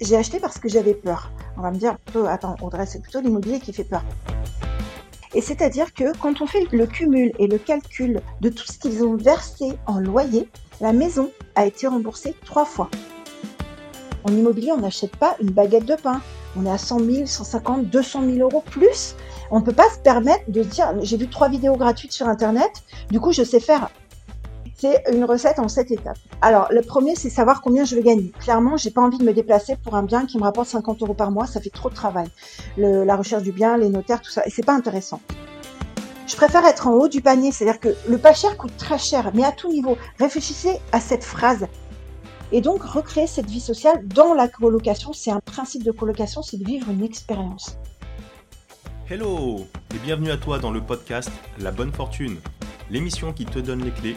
j'ai acheté parce que j'avais peur. On va me dire, plutôt, attends, Audrey, c'est plutôt l'immobilier qui fait peur. Et c'est-à-dire que quand on fait le cumul et le calcul de tout ce qu'ils ont versé en loyer, la maison a été remboursée trois fois. En immobilier, on n'achète pas une baguette de pain. On est à 100 000, 150, 200 000 euros plus. On ne peut pas se permettre de dire, j'ai vu trois vidéos gratuites sur Internet, du coup, je sais faire c'est une recette en sept étapes. Alors, le premier, c'est savoir combien je vais gagner. Clairement, j'ai pas envie de me déplacer pour un bien qui me rapporte 50 euros par mois. Ça fait trop de travail. la recherche du bien, les notaires, tout ça. Et c'est pas intéressant. Je préfère être en haut du panier. C'est-à-dire que le pas cher coûte très cher, mais à tout niveau. Réfléchissez à cette phrase. Et donc, recréer cette vie sociale dans la colocation, c'est un principe de colocation, c'est de vivre une expérience. Hello et bienvenue à toi dans le podcast La Bonne Fortune, l'émission qui te donne les clés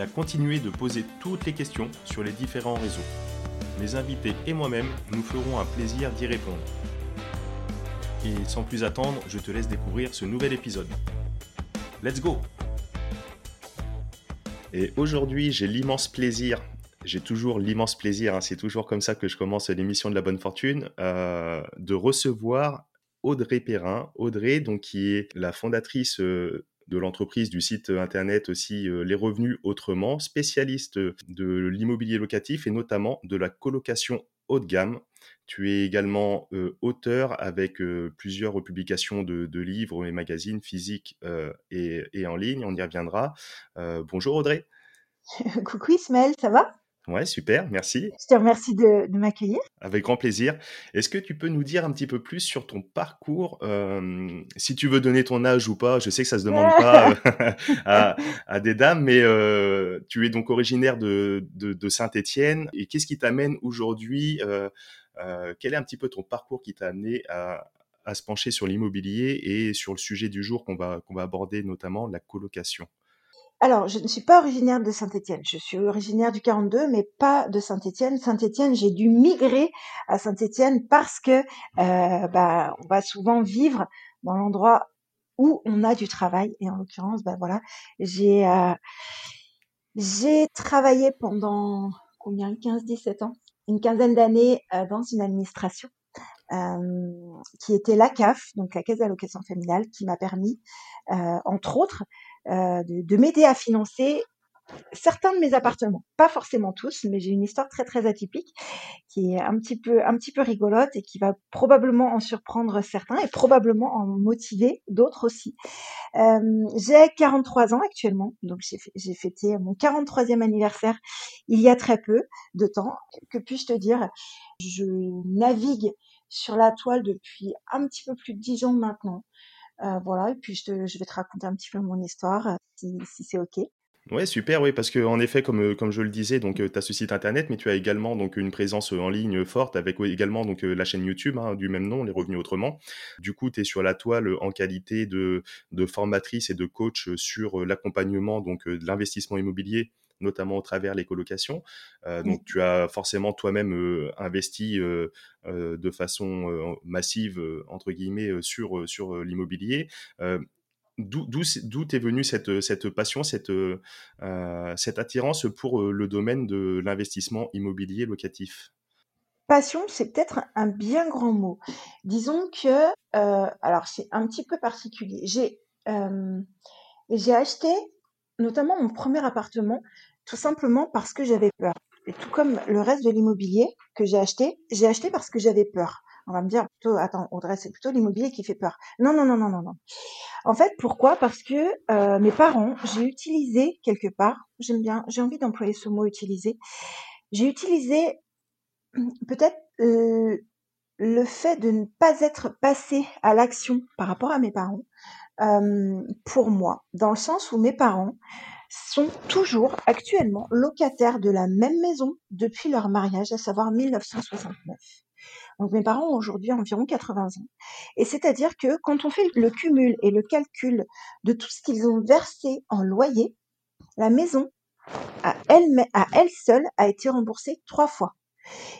à continuer de poser toutes les questions sur les différents réseaux. Mes invités et moi-même nous ferons un plaisir d'y répondre. Et sans plus attendre, je te laisse découvrir ce nouvel épisode. Let's go Et aujourd'hui, j'ai l'immense plaisir, j'ai toujours l'immense plaisir, hein, c'est toujours comme ça que je commence l'émission de la bonne fortune, euh, de recevoir Audrey Perrin. Audrey, donc, qui est la fondatrice euh, de l'entreprise, du site internet aussi euh, Les Revenus Autrement, spécialiste de l'immobilier locatif et notamment de la colocation haut de gamme. Tu es également euh, auteur avec euh, plusieurs publications de, livres et magazines physiques et, et, en ligne, on y reviendra. bonjour Audrey. Coucou Ismaël, ça va? Ouais, super, merci. Je te remercie de, m'accueillir. Avec grand plaisir. Est-ce que tu peux nous dire un petit peu plus sur ton parcours Si tu veux donner ton âge ou pas, je sais que ça se demande pas euh, à, des dames, mais euh, tu es donc originaire de, Saint-Étienne. Et qu'est-ce qui t'amène aujourd'hui euh, Quel est un petit peu ton parcours qui t'a amené à, à se pencher sur l'immobilier et sur le sujet du jour qu'on va, qu'on va aborder, notamment la colocation? Alors, je ne suis pas originaire de Saint-Étienne. Je suis originaire du 42, mais pas de Saint-Étienne. Saint-Étienne, j'ai dû migrer à Saint-Étienne parce que euh, bah, on va souvent vivre dans l'endroit où on a du travail. Et en l'occurrence, bah voilà, j'ai euh, j'ai travaillé pendant combien? 15-17 ans, une quinzaine d'années euh, dans une administration. qui était la CAF, donc la Caisse d'allocation familiale, qui m'a permis, entre autres, euh, de, m'aider à financer certains de mes appartements, pas forcément tous, mais j'ai une histoire très très atypique qui est un petit peu un petit peu rigolote et qui va probablement en surprendre certains et probablement en motiver d'autres aussi. Euh, j'ai 43 ans actuellement, donc j'ai fêté mon 43e anniversaire il y a très peu de temps. Que puis-je te dire? Je navigue sur la toile depuis un petit peu plus de 10 ans maintenant. Euh, voilà, et puis je, vais te raconter un petit peu mon histoire, euh, si, c'est OK. Ouais, super, oui, parce qu'en effet, comme, euh, je le disais, donc tu as ce site internet, mais tu as également donc une présence en ligne forte avec également donc la chaîne YouTube hein, du même nom, Les Revenus Autrement. Du coup, tu es sur la toile en qualité de, de formatrice et de coach sur l'accompagnement de l'investissement immobilier notamment au travers les colocations. Euh, donc tu as forcément toi-même euh, investi euh, de façon massive entre guillemets sur sur l'immobilier. D'où est venue cette, cette passion, cette, cette attirance pour le domaine de l'investissement immobilier locatif? Passion, c'est peut-être un bien grand mot. Disons que, alors c'est un petit peu particulier. J'ai j'ai acheté notamment mon premier appartement tout simplement parce que j'avais peur. Et tout comme le reste de l'immobilier que j'ai acheté, j'ai acheté parce que j'avais peur. On va me dire plutôt, attends, Audrey, c'est plutôt l'immobilier qui fait peur. Non, non, non, non, non, non. En fait, pourquoi? Parce que euh, mes parents, j'ai utilisé quelque part, j'aime bien, j'ai envie d'employer ce mot utiliser, j'ai utilisé hum, peut-être le fait de ne pas être passé à l'action par rapport à mes parents euh, pour moi, dans le sens où mes parents sont toujours actuellement locataires de la même maison depuis leur mariage, à savoir 1969. Donc mes parents ont aujourd'hui environ 80 ans. Et c'est-à-dire que quand on fait le cumul et le calcul de tout ce qu'ils ont versé en loyer, la maison à elle, à elle seule a été remboursée trois fois.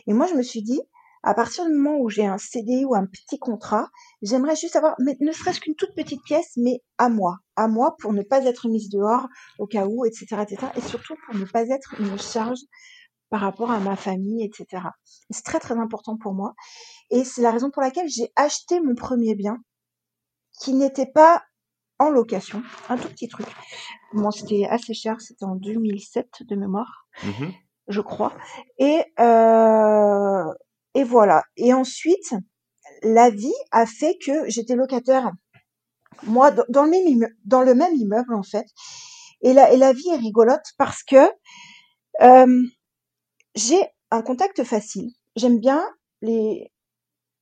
Et moi, je me suis dit, à partir du moment où j'ai un CD ou un petit contrat, j'aimerais juste avoir, mais ne serait-ce qu'une toute petite pièce, mais à moi, à moi pour ne pas être mise dehors au cas où, etc., etc., et surtout pour ne pas être une charge par rapport à ma famille, etc. C'est très très important pour moi, et c'est la raison pour laquelle j'ai acheté mon premier bien, qui n'était pas en location, un tout petit truc. Bon, c'était assez cher, c'était en 2007 de mémoire, mmh je crois, et euh, et voilà. Et ensuite, la vie a fait que j'étais locataire, moi, dans le même immeuble, en fait. Et la, et la vie est rigolote parce que euh, j'ai un contact facile. J'aime bien les,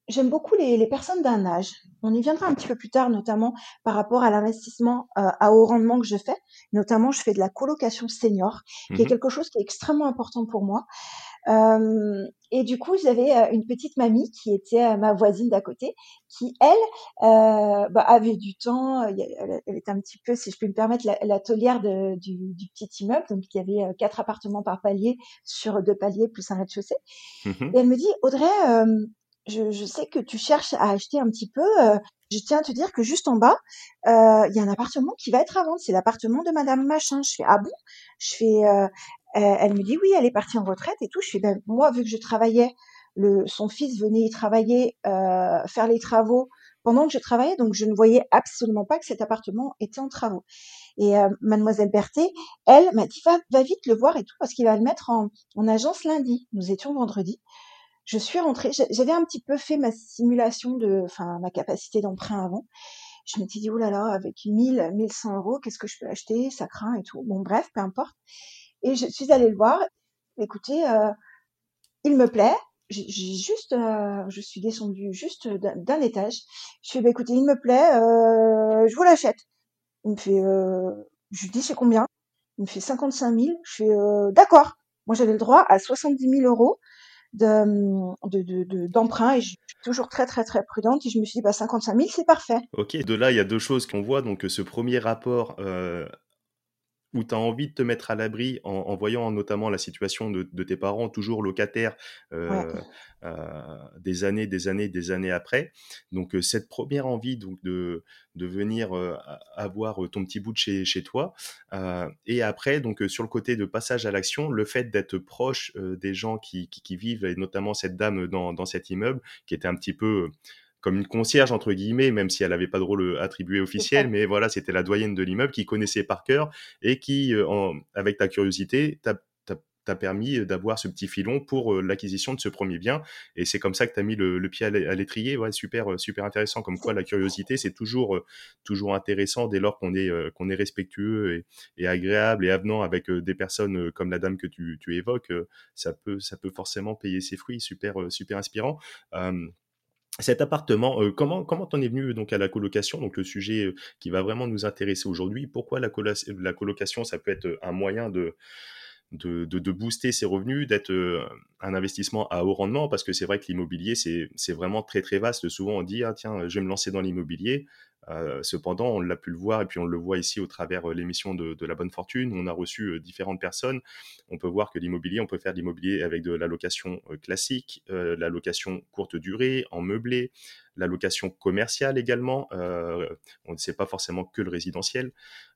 j'aime beaucoup les, les personnes d'un âge. On y viendra un petit peu plus tard, notamment par rapport à l'investissement euh, à haut rendement que je fais. Notamment, je fais de la colocation senior, qui est mmh quelque chose qui est extrêmement important pour moi. Euh, et du coup, j'avais euh, une petite mamie qui était euh, ma voisine d'à côté, qui elle euh, bah, avait du temps. Elle, elle, était un petit peu, si je peux me permettre, la, taulière de, du, du, petit immeuble. Donc il y avait quatre appartements par palier sur deux paliers plus un rez-de-chaussée. Mmh et elle me dit, Audrey, je, je, sais que tu cherches à acheter un petit peu. je tiens à te dire que juste en bas, il y a un appartement qui va être à vendre. C'est l'appartement de Madame Machin. Je fais ah bon? Je fais elle me dit oui, elle est partie en retraite et tout. Je fais ben moi vu que je travaillais, le, son fils venait y travailler, euh, faire les travaux pendant que je travaillais, donc je ne voyais absolument pas que cet appartement était en travaux. Et euh, mademoiselle Berthet, elle m'a dit va, va vite le voir et tout parce qu'il va le mettre en, en agence lundi. Nous étions vendredi. Je suis rentrée, j'avais un petit peu fait ma simulation de, enfin ma capacité d'emprunt avant. Je m'étais dit oh là là, avec 1000, 1100 euros, qu'est-ce que je peux acheter? Ça craint et tout. Bon bref, peu importe. Et je suis allée le voir. Écoutez, euh, il me plaît. J'ai juste, euh, je suis descendue juste d'un étage. Je fais, bah, écoutez, il me plaît, euh, je vous l'achète. Il me fait, euh, je lui dis c'est combien? Il me fait 55 000. Je fais, euh, d'accord. Moi j'avais le droit à 70 000 euros d'emprunt de, de, et je suis toujours très très très prudente et je me suis dit bah 55 000 c'est parfait. Ok, de là il y a deux choses qu'on voit donc ce premier rapport euh, où tu as envie de te mettre à l'abri en, voyant notamment la situation de, tes parents toujours locataires euh, euh, des années, des années, des années après. Donc euh, cette première envie donc de, de venir avoir ton petit bout de chez, chez toi. et après, donc sur le côté de passage à l'action, le fait d'être proche des gens qui, qui, vivent, et notamment cette dame dans, dans cet immeuble, qui était un petit peu comme une concierge entre guillemets, même si elle n'avait pas de rôle euh, attribué officiel, mais voilà, c'était la doyenne de l'immeuble qui connaissait par cœur et qui, euh, en, avec ta curiosité, t'a permis d'avoir ce petit filon pour euh, l'acquisition de ce premier bien. Et c'est comme ça que tu as mis le, pied à l'étrier. Ouais, super, super intéressant. Comme quoi, la curiosité, c'est toujours, toujours intéressant dès lors qu'on est, qu'on est respectueux et, agréable et avenant avec des personnes comme la dame que tu, tu évoques. ça peut, ça peut forcément payer ses fruits. Super, super inspirant cet appartement, euh, comment comment t'en es venu donc à la colocation, donc le sujet euh, qui va vraiment nous intéresser aujourd'hui. Pourquoi la, la colocation, ça peut être un moyen de de, booster ses revenus, d'être euh, un investissement à haut rendement, parce que c'est vrai que l'immobilier, c'est vraiment très très vaste. Souvent, on dit, ah tiens, je vais me lancer dans l'immobilier. Euh, cependant, on l'a pu le voir, et puis on le voit ici au travers euh, l'émission de, de, La Bonne Fortune. On a reçu différentes personnes. On peut voir que l'immobilier, on peut faire de l'immobilier avec de la location classique, la location courte durée, en meublé, la location commerciale également. Euh, on ne sait pas forcément que le résidentiel.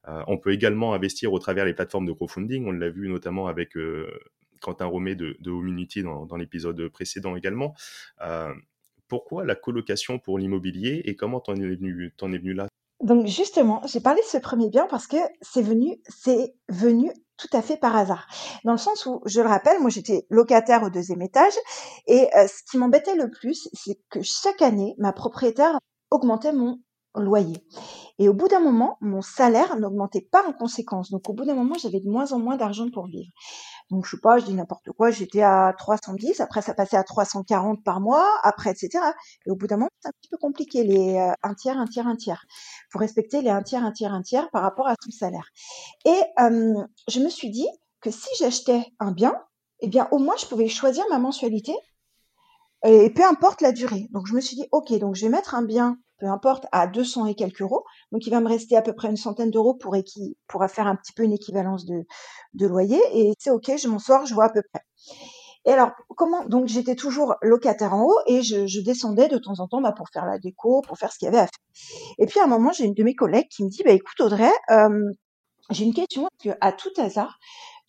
Euh, on peut également investir au travers les plateformes de crowdfunding. On l'a vu notamment avec euh, Quentin Romé de, de dans, l'épisode précédent également. pourquoi la colocation pour l'immobilier et comment t'en es venu, es venu là? Donc justement, j'ai parlé de ce premier bien parce que c'est venu, c'est venu tout à fait par hasard. Dans le sens où, je le rappelle, moi j'étais locataire au deuxième étage et euh, ce qui m'embêtait le plus, c'est que chaque année, ma propriétaire augmentait mon loyer. Et au bout d'un moment, mon salaire n'augmentait pas en conséquence. Donc au bout d'un moment, j'avais de moins en moins d'argent pour vivre. Donc je sais pas, je dis n'importe quoi, j'étais à 310, après ça passait à 340 par mois, après etc. Et au bout d'un moment, c'est un petit peu compliqué les euh, un tiers, un tiers, un tiers. Faut respecter les un tiers, un tiers, un tiers par rapport à son salaire. Et je me suis dit que si j'achetais un bien, eh bien au moins je pouvais choisir ma mensualité et peu importe la durée. Donc je me suis dit, ok, donc je vais mettre un bien, peu importe, à 200 et quelques euros. Donc il va me rester à peu près une centaine d'euros pour, pour faire un petit peu une équivalence de, de loyer. Et c'est ok, je m'en sors, je vois à peu près. Et alors, comment Donc, j'étais toujours locataire en haut et je, descendais de temps en temps bah, pour faire la déco, pour faire ce qu'il y avait à faire. Et puis, à un moment, j'ai une de mes collègues qui me dit, bah, écoute, Audrey, euh, j'ai une question. Est-ce que, à tout hasard,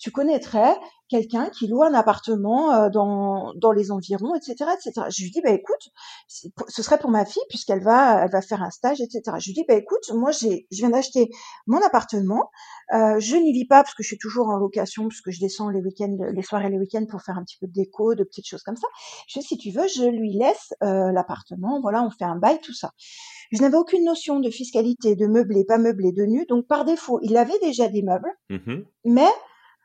tu connaîtrais quelqu'un qui loue un appartement euh, dans, dans les environs, etc., etc. Je lui dis, bah écoute, ce serait pour ma fille puisqu'elle va, elle va faire un stage, etc. Je lui dis, bah écoute, moi j'ai, je viens d'acheter mon appartement, euh, je n'y vis pas parce que je suis toujours en location, puisque je descends les week-ends, les soirs et les week-ends pour faire un petit peu de déco, de petites choses comme ça. Je dis, si tu veux, je lui laisse euh, l'appartement, voilà, on fait un bail, tout ça. Je n'avais aucune notion de fiscalité, de meublé, pas meublé, de nu, donc par défaut, il avait déjà des meubles, mmh mais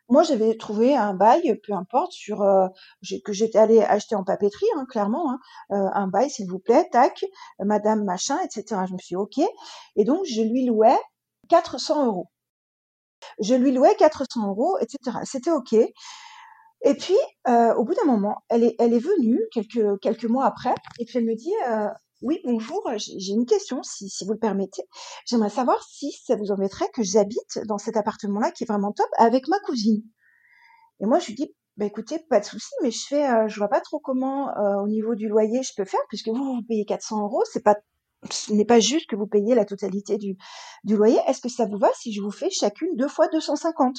moi, j'avais trouvé un bail, peu importe, sur euh, que j'étais allée acheter en papeterie, hein, clairement, hein, euh, un bail, s'il vous plaît, tac, Madame machin, etc. Je me suis dit, ok, et donc je lui louais 400 euros. Je lui louais 400 euros, etc. C'était ok. Et puis, euh, au bout d'un moment, elle est, elle est venue quelques quelques mois après, et puis elle me dit, oui, bonjour, j'ai une question, si, vous le permettez. J'aimerais savoir si ça vous embêterait que j'habite dans cet appartement-là qui est vraiment top avec ma cousine. Et moi, je lui dis, bah écoutez, pas de souci, mais je fais, euh, je vois pas trop comment euh, au niveau du loyer je peux faire, puisque vous vous payez 400 euros, ce n'est pas juste que vous payez la totalité du, du loyer. Est-ce que ça vous va si je vous fais chacune deux fois 250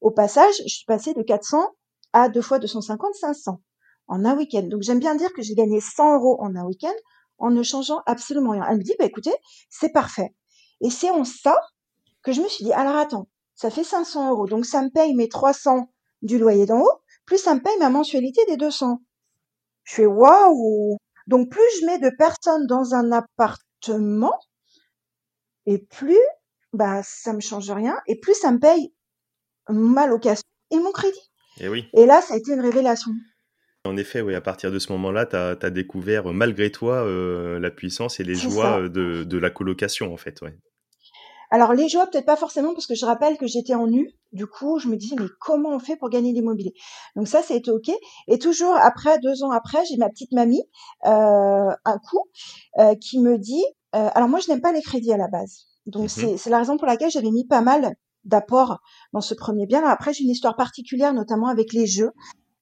Au passage, je suis passée de 400 à deux fois 250, 500 en un week-end. Donc j'aime bien dire que j'ai gagné 100 euros en un week-end en ne changeant absolument rien. Elle me dit, bah écoutez, c'est parfait. Et c'est en ça que je me suis dit, alors attends, ça fait 500 euros, donc ça me paye mes 300 du loyer d'en haut, plus ça me paye ma mensualité des 200. Je fais waouh Donc plus je mets de personnes dans un appartement, et plus bah ça me change rien, et plus ça me paye ma location et mon crédit. Et, eh oui. et là, ça a été une révélation. En effet, oui, à partir de ce moment-là, tu as, découvert, malgré toi, euh, la puissance et les joies euh, de, la colocation, en fait. Ouais. Alors, les joies, peut-être pas forcément, parce que je rappelle que j'étais en nu. Du coup, je me disais, mais comment on fait pour gagner l'immobilier? Donc ça, été OK. Et toujours après, deux ans après, j'ai ma petite mamie, euh, un coup, qui me dit, alors moi, je n'aime pas les crédits à la base. Donc, mmh c'est la raison pour laquelle j'avais mis pas mal d'apports dans ce premier bien. après, j'ai une histoire particulière, notamment avec les jeux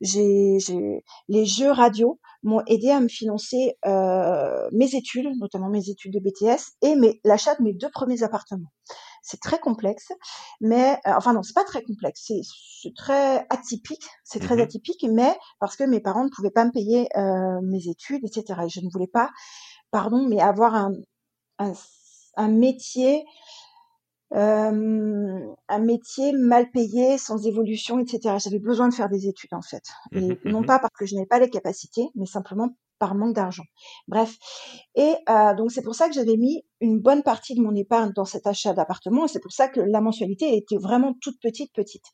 j'ai, les jeux radio m'ont aidé à me financer euh, mes études, notamment mes études de BTS et l'achat de mes deux premiers appartements. C'est très complexe, mais euh, enfin non, c'est pas très complexe, c'est, c'est très atypique, c'est très mmh atypique, mais parce que mes parents ne pouvaient pas me payer euh, mes études, etc. Et je ne voulais pas, pardon, mais avoir un, un, un métier un métier mal payé, sans évolution, etc. J'avais besoin de faire des études en fait, mmh et non mmh pas parce que je n'avais pas les capacités, mais simplement par manque d'argent. Bref, et euh, donc c'est pour ça que j'avais mis une bonne partie de mon épargne dans cet achat d'appartement, et c'est pour ça que la mensualité était vraiment toute petite, petite,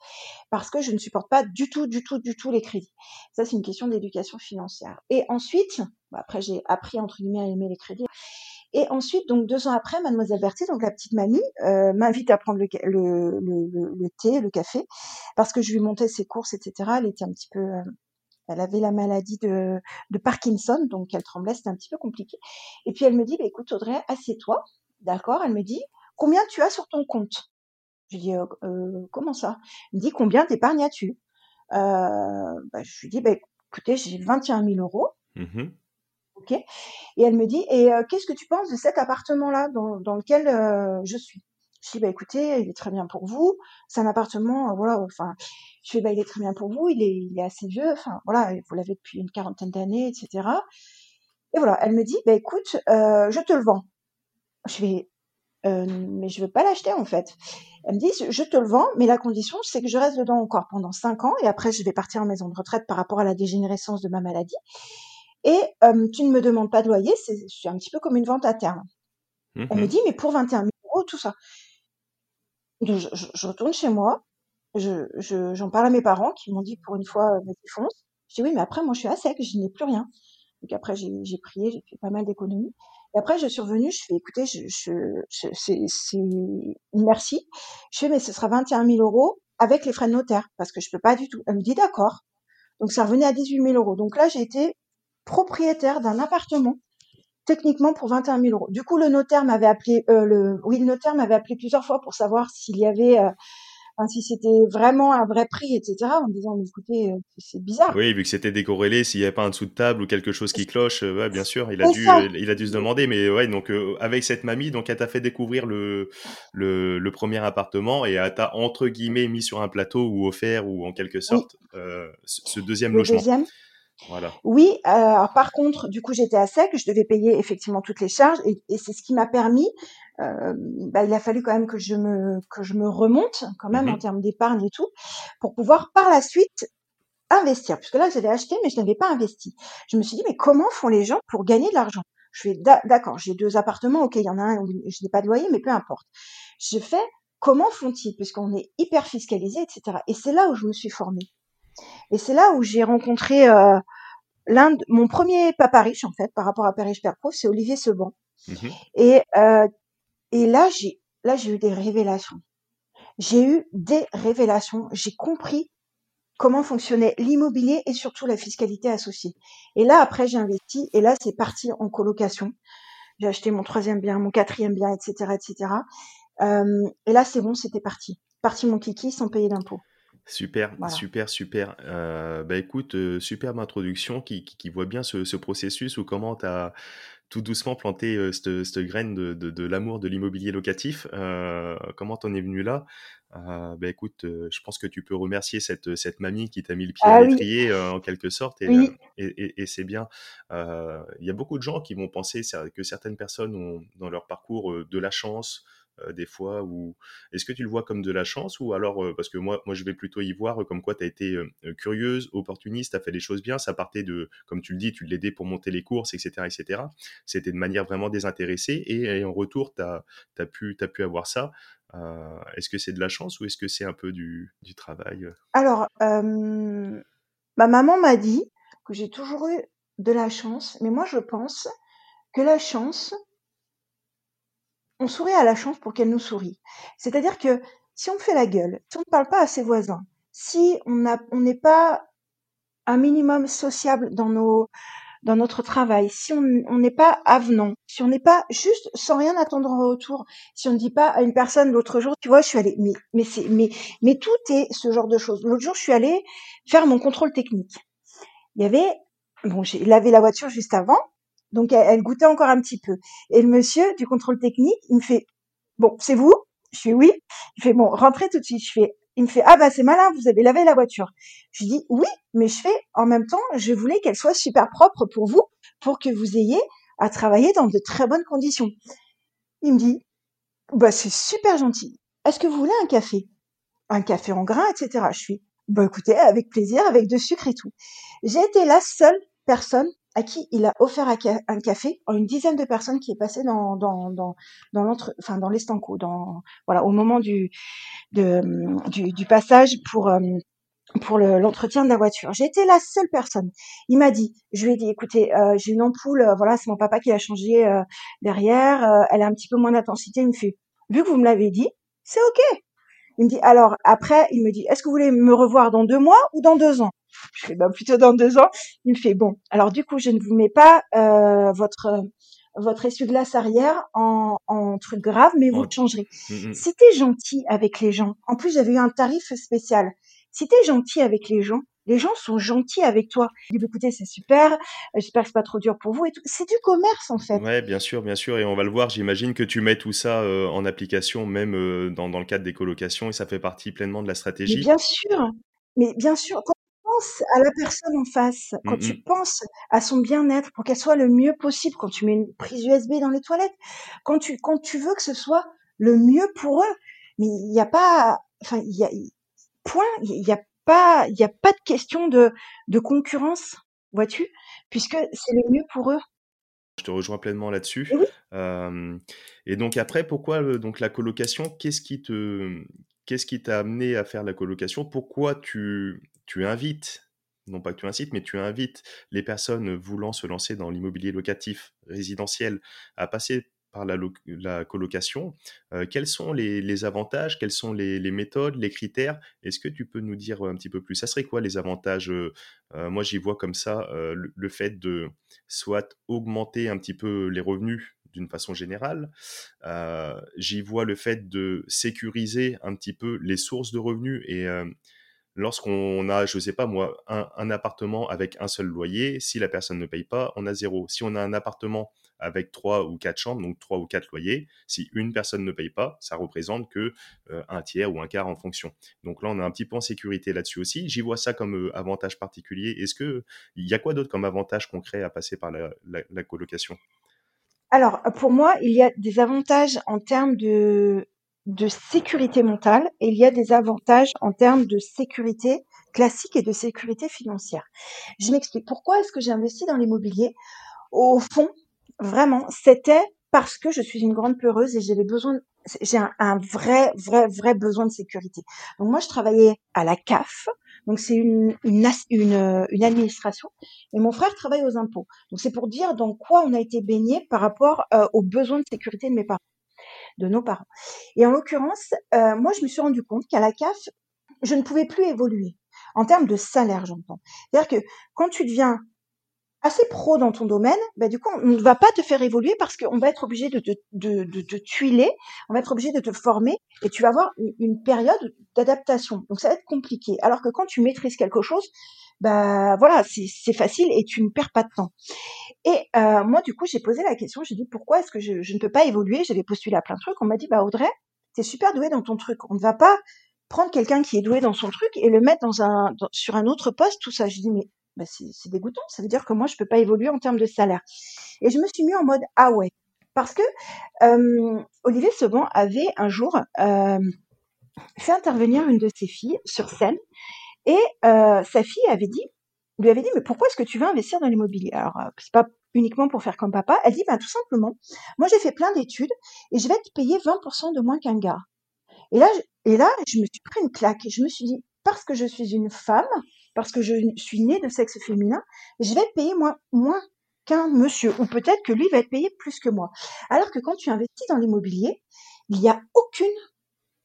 parce que je ne supporte pas du tout, du tout, du tout les crédits. Ça c'est une question d'éducation financière. Et ensuite, bah, après j'ai appris entre guillemets à aimer les crédits. Et ensuite, donc deux ans après, Mademoiselle Berthier, donc la petite mamie, euh, m'invite à prendre le, le, le, le, thé, le café, parce que je lui montais ses courses, etc. Elle était un petit peu, euh, elle avait la maladie de, de Parkinson, donc elle tremblait, c'était un petit peu compliqué. Et puis elle me dit, bah, écoute Audrey, assieds-toi, d'accord? Elle me dit, combien tu as sur ton compte? Je lui dis, euh, euh comment ça? Elle me dit, combien d'épargne as-tu? Euh, bah, Je lui dis, bah, écoutez, j'ai 21 000 euros. Mmh ok Et elle me dit, et euh, qu'est-ce que tu penses de cet appartement-là dans, dans lequel euh, je suis? Je dis, bah écoutez, il est très bien pour vous. C'est un appartement, euh, voilà. Enfin, je fais, bah il est très bien pour vous. Il est, il est assez vieux. Enfin, voilà, vous l'avez depuis une quarantaine d'années, etc. Et voilà, elle me dit, bah écoute, je te le vends. Je fais, mais je veux pas l'acheter en fait. Elle me dit, je te le vends, mais la condition, c'est que je reste dedans encore pendant cinq ans, et après, je vais partir en maison de retraite par rapport à la dégénérescence de ma maladie. Et tu ne me demandes pas de loyer, c'est un petit peu comme une vente à terme. On me mmh dit, mais pour 21 000 euros, tout ça. Donc, je, je, retourne chez moi, j'en je, parle à mes parents qui m'ont dit pour une fois, vas-y, fonce. Je dis, oui, mais après, moi, je suis à sec, je n'ai plus rien. Donc après, j'ai prié, j'ai fait pas mal d'économies. Et après, je suis revenue, je fais, écoutez, je, je, c'est merci. Je fais, mais ce sera 21 000 euros avec les frais de notaire, parce que je peux pas du tout. Elle me dit, d'accord. Donc ça revenait à 18 000 euros. Donc là, j'ai été propriétaire d'un appartement techniquement pour 21 000 euros. Du coup, le notaire m'avait appelé, euh, le, oui, le notaire m'avait appelé plusieurs fois pour savoir s'il y avait, euh, si c'était vraiment un vrai prix, etc. En me disant, mais écoutez, euh, c'est bizarre. Oui, vu que c'était décorrélé, s'il n'y avait pas un dessous de table ou quelque chose qui cloche, ouais, bien sûr, il a dû, il a dû se demander. Mais ouais, donc avec cette mamie, donc elle t'a fait découvrir le, le, le premier appartement et elle t'a entre guillemets mis sur un plateau ou offert ou en quelque sorte ce ce deuxième le logement. deuxième. Voilà. Oui, euh, alors par contre, du coup, j'étais à sec, je devais payer effectivement toutes les charges et, et c'est ce qui m'a permis. euh, bah, il a fallu quand même que je me que je me remonte quand même en Mhm. termes d'épargne et tout pour pouvoir par la suite investir. Puisque là, j'avais acheté, mais je n'avais pas investi. Je me suis dit, mais comment font les gens pour gagner de l'argent? Je fais, d'a- d'accord, j'ai deux appartements, ok, il y en a un où je n'ai pas de loyer, mais peu importe. Je fais, comment font-ils? Puisqu'on est hyper fiscalisé, etc. Et c'est là où je me suis formée. Et c'est là où j'ai rencontré euh, l'un de mon premier papa riche en fait par rapport à Père pauvre, c'est Olivier Seban. Mhm. Et euh, et là j'ai là j'ai eu des révélations. J'ai eu des révélations. J'ai compris comment fonctionnait l'immobilier et surtout la fiscalité associée. Et là après j'ai investi et là c'est parti en colocation. J'ai acheté mon troisième bien, mon quatrième bien, etc., etc. Euh, et là c'est bon, c'était parti. Parti mon kiki sans payer d'impôts. Super, Voilà. super, super. Euh, bah écoute, euh, superbe introduction qui, qui, qui voit bien ce, ce processus ou comment tu as tout doucement planté euh, cette, cette graine de, l'amour de l'immobilier locatif. Comment t'en es venu là? Bah écoute, je pense que tu peux remercier cette, cette mamie qui t'a mis le pied à Ah l'étrier en quelque sorte et, oui, et, et, et c'est bien. Il y a beaucoup de gens qui vont penser que certaines personnes ont dans leur parcours de la chance, des fois ou est-ce que tu le vois comme de la chance ou alors euh, parce que moi moi je vais plutôt y voir euh, comme quoi tu as été euh, euh, curieuse, opportuniste, tu as fait les choses bien, ça partait de comme tu le dis, tu l'aidais pour monter les courses etc etc. C'était de manière vraiment désintéressée et, en retour tu as, pu t'as pu avoir ça. Euh, est-ce que c'est de la chance ou est-ce que c'est un peu du, du travail euh? Alors, euh, ma maman m'a dit que j'ai toujours eu de la chance, mais moi je pense que la chance, on sourit à la chance pour qu'elle nous sourie. C'est-à-dire que si on fait la gueule, si on ne parle pas à ses voisins, si on a, on n'est pas un minimum sociable dans nos, dans notre travail, si on n'est pas avenant, si on n'est pas juste sans rien attendre en retour, si on ne dit pas à une personne l'autre jour, tu vois, je suis allée, mais, mais c'est, mais, mais tout est ce genre de choses. L'autre jour, je suis allée faire mon contrôle technique. Il y avait, bon, j'ai lavé la voiture juste avant, donc elle, goûtait encore un petit peu. Et le monsieur du contrôle technique, il me fait, bon, c'est vous? Je fais oui. Il fait, bon, rentrez tout de suite. Je fais, il me fait, ah bah c'est malin, vous avez lavé la voiture. Je dis, oui, mais je fais, en même temps, je voulais qu'elle soit super propre pour vous, pour que vous ayez à travailler dans de très bonnes conditions. Il me dit, bah c'est super gentil. Est-ce que vous voulez un café? Un café en grain, etc. Je suis, bah écoutez, avec plaisir, avec de sucre et tout. J'ai été la seule personne à qui il a offert un ca- un café en une dizaine de personnes qui est passée dans dans dans dans l'entre enfin dans l'estanco dans voilà au moment du du, du passage pour euh, pour le- l'entretien de la voiture. J'ai été la seule personne. Il m'a dit, je lui ai dit, écoutez, euh, j'ai une ampoule, euh, voilà, c'est mon papa qui l'a changée derrière, elle a un petit peu moins d'intensité. Il me fait, vu que vous me l'avez dit, c'est ok. Il me dit, alors après, il me dit, est-ce que vous voulez me revoir dans deux mois ou dans deux ans? Je fais, bah plutôt dans deux ans. Il me fait, bon, alors du coup, je ne vous mets pas euh, votre votre essuie-glace arrière en, en truc grave, mais vous le changerez. Mm, mm. Si t'es gentil avec les gens, en plus j'avais eu un tarif spécial. Si t'es gentil avec les gens, les gens sont gentils avec toi. Ils disent, écoutez, c'est super, j'espère que c'est pas trop dur pour vous et tout. C'est du commerce en fait. Ouais, bien sûr, bien sûr, et on va le voir. J'imagine que tu mets tout ça euh, en application, même euh, dans, dans le cadre des colocations, et ça fait partie pleinement de la Mais stratégie. bien sûr, mais bien sûr, quand penses à la personne en face, quand Mm, tu penses à son bien-être pour qu'elle soit le mieux possible, quand tu mets une prise USB dans les toilettes, quand tu, quand tu veux que ce soit le mieux pour eux, mais il n'y a pas, enfin, il y a, point, il n'y a pas, il y a pas de question de, de concurrence, vois-tu, puisque c'est le mieux pour eux. Je te rejoins pleinement là-dessus. oui, Euh, et donc après, pourquoi donc la colocation? Qu'est-ce qui te, qu'est-ce qui t'a amené à faire la colocation? Pourquoi tu, tu invites, non pas que tu incites, mais tu invites les personnes voulant se lancer dans l'immobilier locatif résidentiel à passer par la, colocation. quels sont les, avantages Quels sont les, méthodes, les critères? Est-ce que tu peux nous dire un petit peu plus? Ça serait quoi les avantages Moi, j'y vois comme ça le, fait de soit augmenter un petit peu les revenus d'une façon générale. j'y vois le fait de sécuriser un petit peu les sources de revenus et lorsqu'on a, je ne sais pas moi, un, appartement avec un seul loyer, si la personne ne paye pas, on a zéro. Si on a un appartement avec trois ou quatre chambres, donc trois ou quatre loyers, si une personne ne paye pas, ça représente que euh, un tiers ou un quart en fonction. Donc là, on a un petit peu en sécurité là-dessus aussi. J'y vois ça comme euh, avantage particulier. Est-ce que il y a quoi d'autre comme avantage concret à passer par la colocation? Alors, pour moi, il y a des avantages en termes de de sécurité mentale et il y a des avantages en termes de sécurité classique et de sécurité financière. Je m'explique. Pourquoi est-ce que j'ai investi dans l'immobilier? Au fond, vraiment, c'était parce que je suis une grande peureuse et j'avais besoin, j'ai un, vrai, vrai, vrai besoin de sécurité. Donc moi, je travaillais à la CAF, donc c'est une, une, une, administration, et mon frère travaille aux impôts. Donc c'est pour dire dans quoi on a été baigné par rapport euh, aux besoins de sécurité de mes parents de nos parents. Et en l'occurrence, euh, moi, je me suis rendu compte qu'à la CAF, je ne pouvais plus évoluer en termes de salaire, j'entends. C'est-à-dire que quand tu deviens assez pro dans ton domaine, bah, du coup, on ne va pas te faire évoluer parce qu'on va être obligé de te, tuiler, on va être obligé de te former et tu vas avoir une période d'adaptation. Donc, ça va être compliqué. Alors que quand tu maîtrises quelque chose, bah voilà, c'est facile et tu ne perds pas de temps. Et euh, moi, du coup, j'ai posé la question, j'ai dit pourquoi est-ce que je, ne peux pas évoluer? J'avais postulé à plein de trucs. On m'a dit, bah Audrey, t'es super doué dans ton truc. On ne va pas prendre quelqu'un qui est doué dans son truc et le mettre dans un sur un autre poste, tout ça. Je dis mais bah, c'est dégoûtant. Ça veut dire que moi, je peux pas évoluer en termes de salaire. Et je me suis mis en mode ah ouais, parce que Olivier Seban avait un jour fait intervenir une de ses filles sur scène et sa fille avait dit, lui avait dit, mais pourquoi est-ce que tu veux investir dans l'immobilier? Alors, euh, c'est pas uniquement pour faire comme papa. Elle dit, ben tout simplement, moi j'ai fait plein d'études et je vais te payer 20% de moins qu'un gars. Et là, et là, je me suis pris une claque. Et je me suis dit, parce que je suis une femme, parce que je suis née de sexe féminin, je vais payer moins, moins qu'un monsieur. Ou peut-être que lui va être payé plus que moi. Alors que quand tu investis dans l'immobilier, il n'y a aucune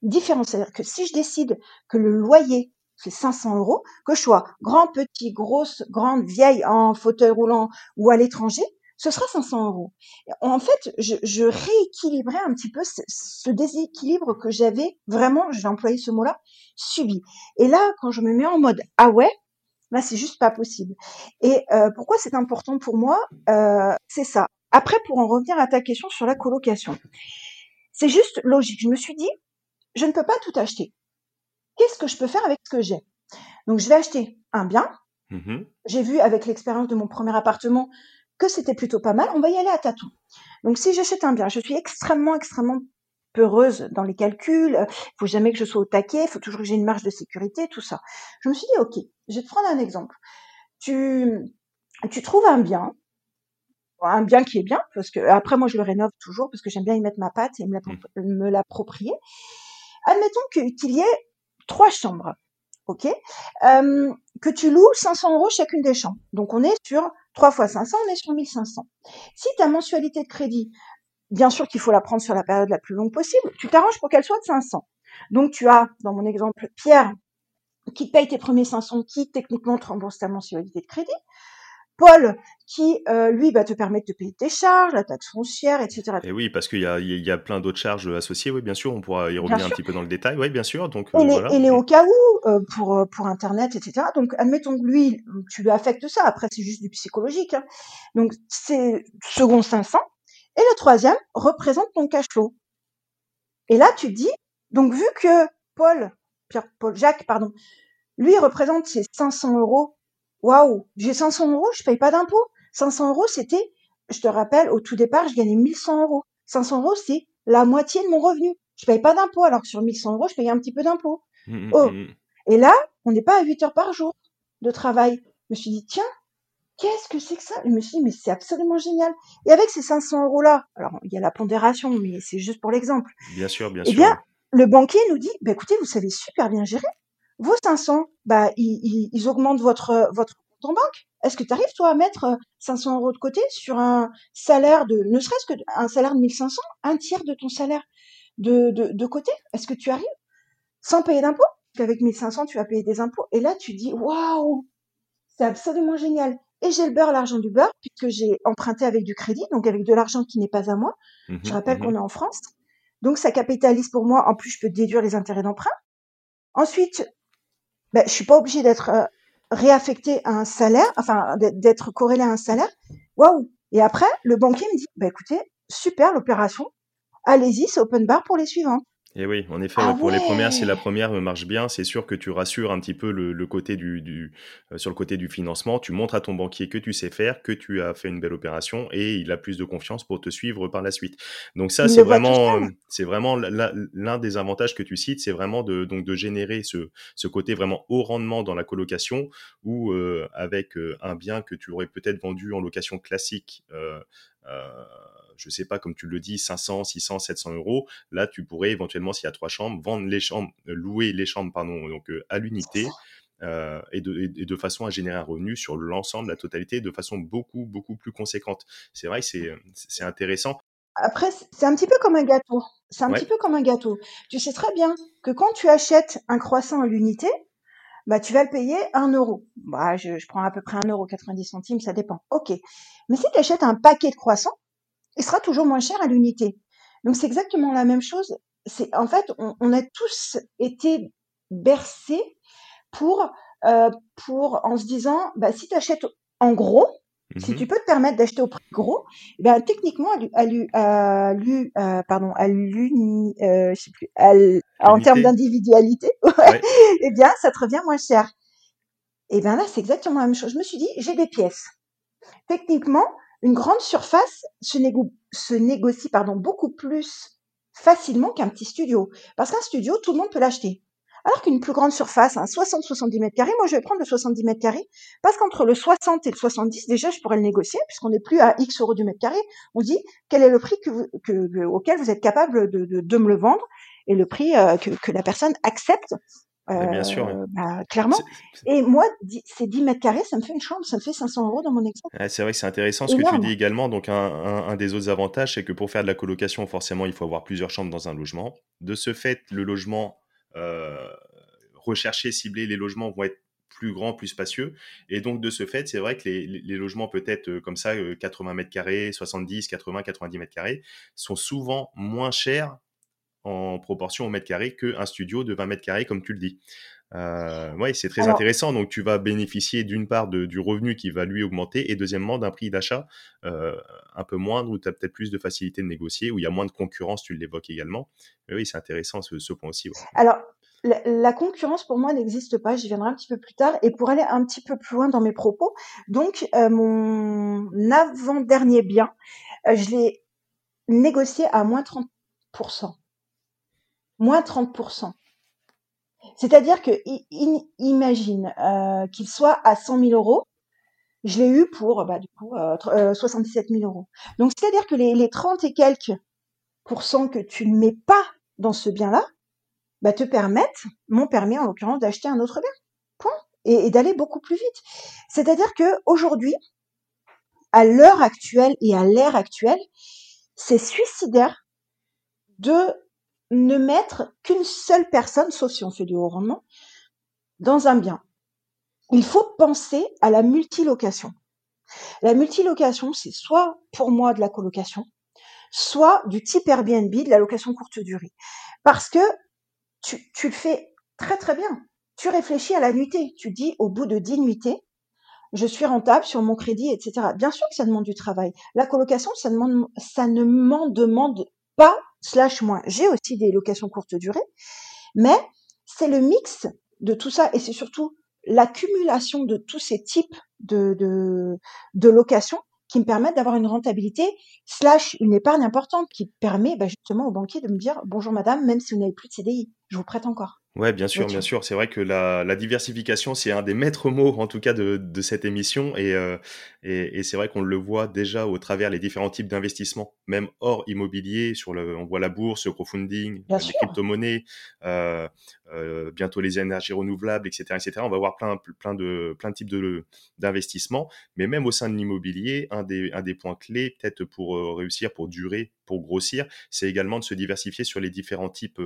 différence. C'est-à-dire que si je décide que le loyer c'est 500 euros, que je sois grand, petit, grosse, grande, vieille, en fauteuil roulant ou à l'étranger, ce sera 500 euros. En fait, je, je rééquilibrais un petit peu ce, déséquilibre que j'avais vraiment, je vais employer ce mot-là, subi. Et là, quand je me mets en mode ah ouais, là c'est juste pas possible. Et euh, pourquoi c'est important pour moi? Euh, C'est ça. Après, pour en revenir à ta question sur la colocation, c'est juste logique. Je me suis dit, je ne peux pas tout acheter qu'est-ce que je peux faire avec ce que j'ai? Donc, je vais acheter un bien. Mmh j'ai vu avec l'expérience de mon premier appartement que c'était plutôt pas mal. On va y aller à tâtons. Donc, si j'achète un bien, je suis extrêmement, extrêmement peureuse dans les calculs. Il faut jamais que je sois au taquet. Il faut toujours que j'ai une marge de sécurité, tout ça. Je me suis dit, OK, je vais te prendre un exemple. Tu, tu trouves un bien, un bien qui est bien, parce que après moi je le rénove toujours parce que j'aime bien y mettre ma patte et me mmh. l'approprier. Admettons qu'il y ait trois chambres, ok euh, Que tu loues 500 euros chacune des chambres. Donc on est sur 3 fois 500, on est sur 1500. Si ta mensualité de crédit, bien sûr qu'il faut la prendre sur la période la plus longue possible, tu t'arranges pour qu'elle soit de 500. Donc tu as, dans mon exemple, Pierre qui paye tes premiers 500, qui techniquement te rembourse ta mensualité de crédit. Paul, qui euh, lui va te permettre de payer tes charges, la taxe foncière, etc. Et oui, parce qu'il y a, il y a plein d'autres charges associées, oui, bien sûr, on pourra y revenir un petit peu dans le détail, oui, bien sûr. Donc, et, euh, les, au cas où, euh, pour, pour Internet, etc. Donc, admettons que lui, tu lui affectes ça, après c'est juste du psychologique. Hein. Donc, c'est second 500. Et le troisième représente ton cash flow. Et là, tu dis, donc vu que Paul, Pierre, Paul, Jacques, pardon, lui représente ses 500 euros waouh, j'ai 500 euros, je paye pas d'impôt. 500 euros, c'était, je te rappelle, au tout départ, je gagnais 1100 euros. 500 euros, c'est la moitié de mon revenu. Je paye pas d'impôt, alors que sur 1100 euros, je paye un petit peu d'impôt. Mmh, mmh, oh. Mmh. Et là, on n'est pas à 8 heures par jour de travail. Je me suis dit, tiens, qu'est-ce que c'est que ça? Je me suis dit, mais c'est absolument génial. Et avec ces 500 euros-là, alors il y a la pondération, mais c'est juste pour l'exemple. Bien sûr, bien eh sûr. bien, le banquier nous dit, bah, écoutez, vous savez super bien gérer vos 500, bah, ils, ils, augmentent votre, votre ton banque? Est-ce que tu arrives, toi, à mettre 500 euh, euros de côté sur un salaire de, ne serait-ce que un salaire de 1500, un tiers de ton salaire de, de, de côté? Est-ce que tu arrives sans payer d'impôts? Qu'avec 1500, tu vas payer des impôts. Et là, tu dis, waouh, c'est absolument génial. Et j'ai le beurre, l'argent du beurre, puisque j'ai emprunté avec du crédit, donc avec de l'argent qui n'est pas à moi. Mmh je rappelle mmh qu'on est en France. Donc ça capitalise pour moi. En plus, je peux déduire les intérêts d'emprunt. Ensuite, ben, je suis pas obligée d'être réaffectée à un salaire, enfin d'être corrélée à un salaire. Waouh Et après, le banquier me dit, bah écoutez, super l'opération. Allez-y, c'est open bar pour les suivantes. Et oui, en effet, ah pour les premières, si la première marche bien, c'est sûr que tu rassures un petit peu le, côté du, du euh, sur le côté du financement. Tu montres à ton banquier que tu sais faire, que tu as fait une belle opération, et il a plus de confiance pour te suivre par la suite. Donc ça, c'est vraiment, euh, c'est vraiment l'un des avantages que tu cites, c'est vraiment de donc de générer ce, ce côté vraiment haut rendement dans la colocation, ou euh, avec un bien que tu aurais peut-être vendu en location classique. Euh, je sais pas, comme tu le dis, 500, 600, 700 euros. Là, tu pourrais éventuellement, s'il y a trois chambres, vendre les chambres, euh, louer les chambres, pardon, donc euh, à l'unité. Euh, et, de, et, de, façon à générer un revenu sur l'ensemble, la totalité, de façon beaucoup, beaucoup plus conséquente. C'est vrai c'est intéressant. Après, c'est un petit peu comme un gâteau. C'est un petit peu comme un gâteau. Tu sais très bien que quand tu achètes un croissant à l'unité, bah, tu vas le payer 1 euro. Bah, je, je prends à peu près 1 euro 90 centimes, ça dépend. Ok. Mais si tu achètes un paquet de croissants, il sera toujours moins cher à l'unité. Donc c'est exactement la même chose. C'est en fait, on, a tous été bercés pour euh, pour en se disant, bah, si tu achètes en gros, si mmh tu peux te permettre d'acheter au prix gros, ben techniquement, à lui, à lui, euh, pardon, à euh, je sais plus, en termes d'individualité, ouais, eh bien, ça te revient moins cher. Et eh bien là, c'est exactement la même chose. Je me suis dit, j'ai des pièces. Techniquement, une grande surface se, négocie pardon, beaucoup plus facilement qu'un petit studio. Parce qu'un studio, tout le monde peut l'acheter. Alors qu'une plus grande surface, un 60-70 mètres carrés, moi je vais prendre le 70 mètres carrés, parce qu'entre le 60 et le 70, déjà je pourrais le négocier, puisqu'on n'est plus à X euros du mètre carré. On dit quel est le prix que auquel vous êtes capable de, me le vendre et le prix euh, que, la personne accepte bien sûr. Euh, bah, clairement. Et moi, ces 10 mètres carrés, ça me fait une chambre, ça me fait 500 euros dans mon exemple. c'est vrai que c'est intéressant ce que tu dis également. Donc, un, des autres avantages, c'est que pour faire de la colocation, forcément, il faut avoir plusieurs chambres dans un logement. De ce fait, le logement euh, recherché, ciblé, les logements vont être plus grands, plus spacieux. Et donc, de ce fait, c'est vrai que les, logements peut-être euh, comme ça, 80 mètres carrés, 70, 80, 90 mètres carrés, sont souvent moins chers en proportion au mètre carré qu'un studio de 20 mètres carrés, comme tu le dis. Euh, oui, c'est très intéressant. Donc, tu vas bénéficier d'une part du revenu qui va lui augmenter et deuxièmement d'un prix d'achat euh, un peu moindre où tu as peut-être plus de facilité de négocier, où il y a moins de concurrence, tu l'évoques également. oui, c'est intéressant ce, point aussi. Alors, la, concurrence pour moi n'existe pas. J'y viendrai un petit peu plus tard. Et pour aller un petit peu plus loin dans mes propos, donc euh, mon avant-dernier bien, je l'ai négocié à moins 30% moins 30%. C'est-à-dire que, imagine euh, qu'il soit à 100 000 euros, je l'ai eu pour, bah, du coup, euh, 77 euh, 000 euros. Donc, c'est-à-dire que les, les 30 et quelques pourcents que tu ne mets pas dans ce bien-là, bah, te permettent, m'ont permis en l'occurrence d'acheter un autre bien. Point. Et, et d'aller beaucoup plus vite. C'est-à-dire que aujourd'hui, à l'heure actuelle et à l'ère actuelle, c'est suicidaire de ne mettre qu'une seule personne, sauf si on fait du haut rendement, dans un bien. Il faut penser à la multilocation. La multilocation, c'est soit pour moi de la colocation, soit du type Airbnb, de la location courte durée. Parce que tu, le fais très très bien. Tu réfléchis à la nuitée. Tu dis au bout de 10 nuitées, je suis rentable sur mon crédit, etc. Bien sûr que ça demande du travail. La colocation, ça, demande, ça ne m'en demande pas slash moins. J'ai aussi des locations courte durée, mais c'est le mix de tout ça et c'est surtout l'accumulation de tous ces types de, de, de locations qui me permettent d'avoir une rentabilité slash une épargne importante qui permet bah, justement au banquier de me dire bonjour madame, même si vous n'avez plus de CDI, je vous prête encore. Ouais, bien sûr, bien sûr. C'est vrai que la, la diversification, c'est un des maîtres mots, en tout cas, de, de cette émission. Et, euh, et, et c'est vrai qu'on le voit déjà au travers les différents types d'investissements, même hors immobilier. Sur le, on voit la bourse, le crowdfunding, Bien les crypto-monnaies, euh, euh, bientôt les énergies renouvelables, etc., etc. On va voir plein, plein de, plein de types de d'investissements. Mais même au sein de l'immobilier, un des, un des points clés, peut-être pour euh, réussir, pour durer, pour grossir, c'est également de se diversifier sur les différents types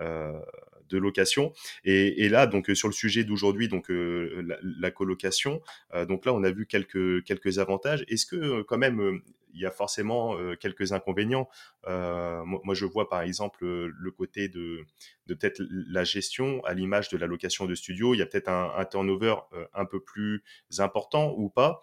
euh, de location. Et, là, donc sur le sujet d'aujourd'hui, donc euh, la, colocation. Euh, donc là, on a vu quelques quelques avantages. Est-ce que quand même il y a forcément quelques inconvénients. moi, je vois par exemple le côté de, peut-être la gestion à l'image de la location de studio. Il y a peut-être un, turnover un peu plus important ou pas.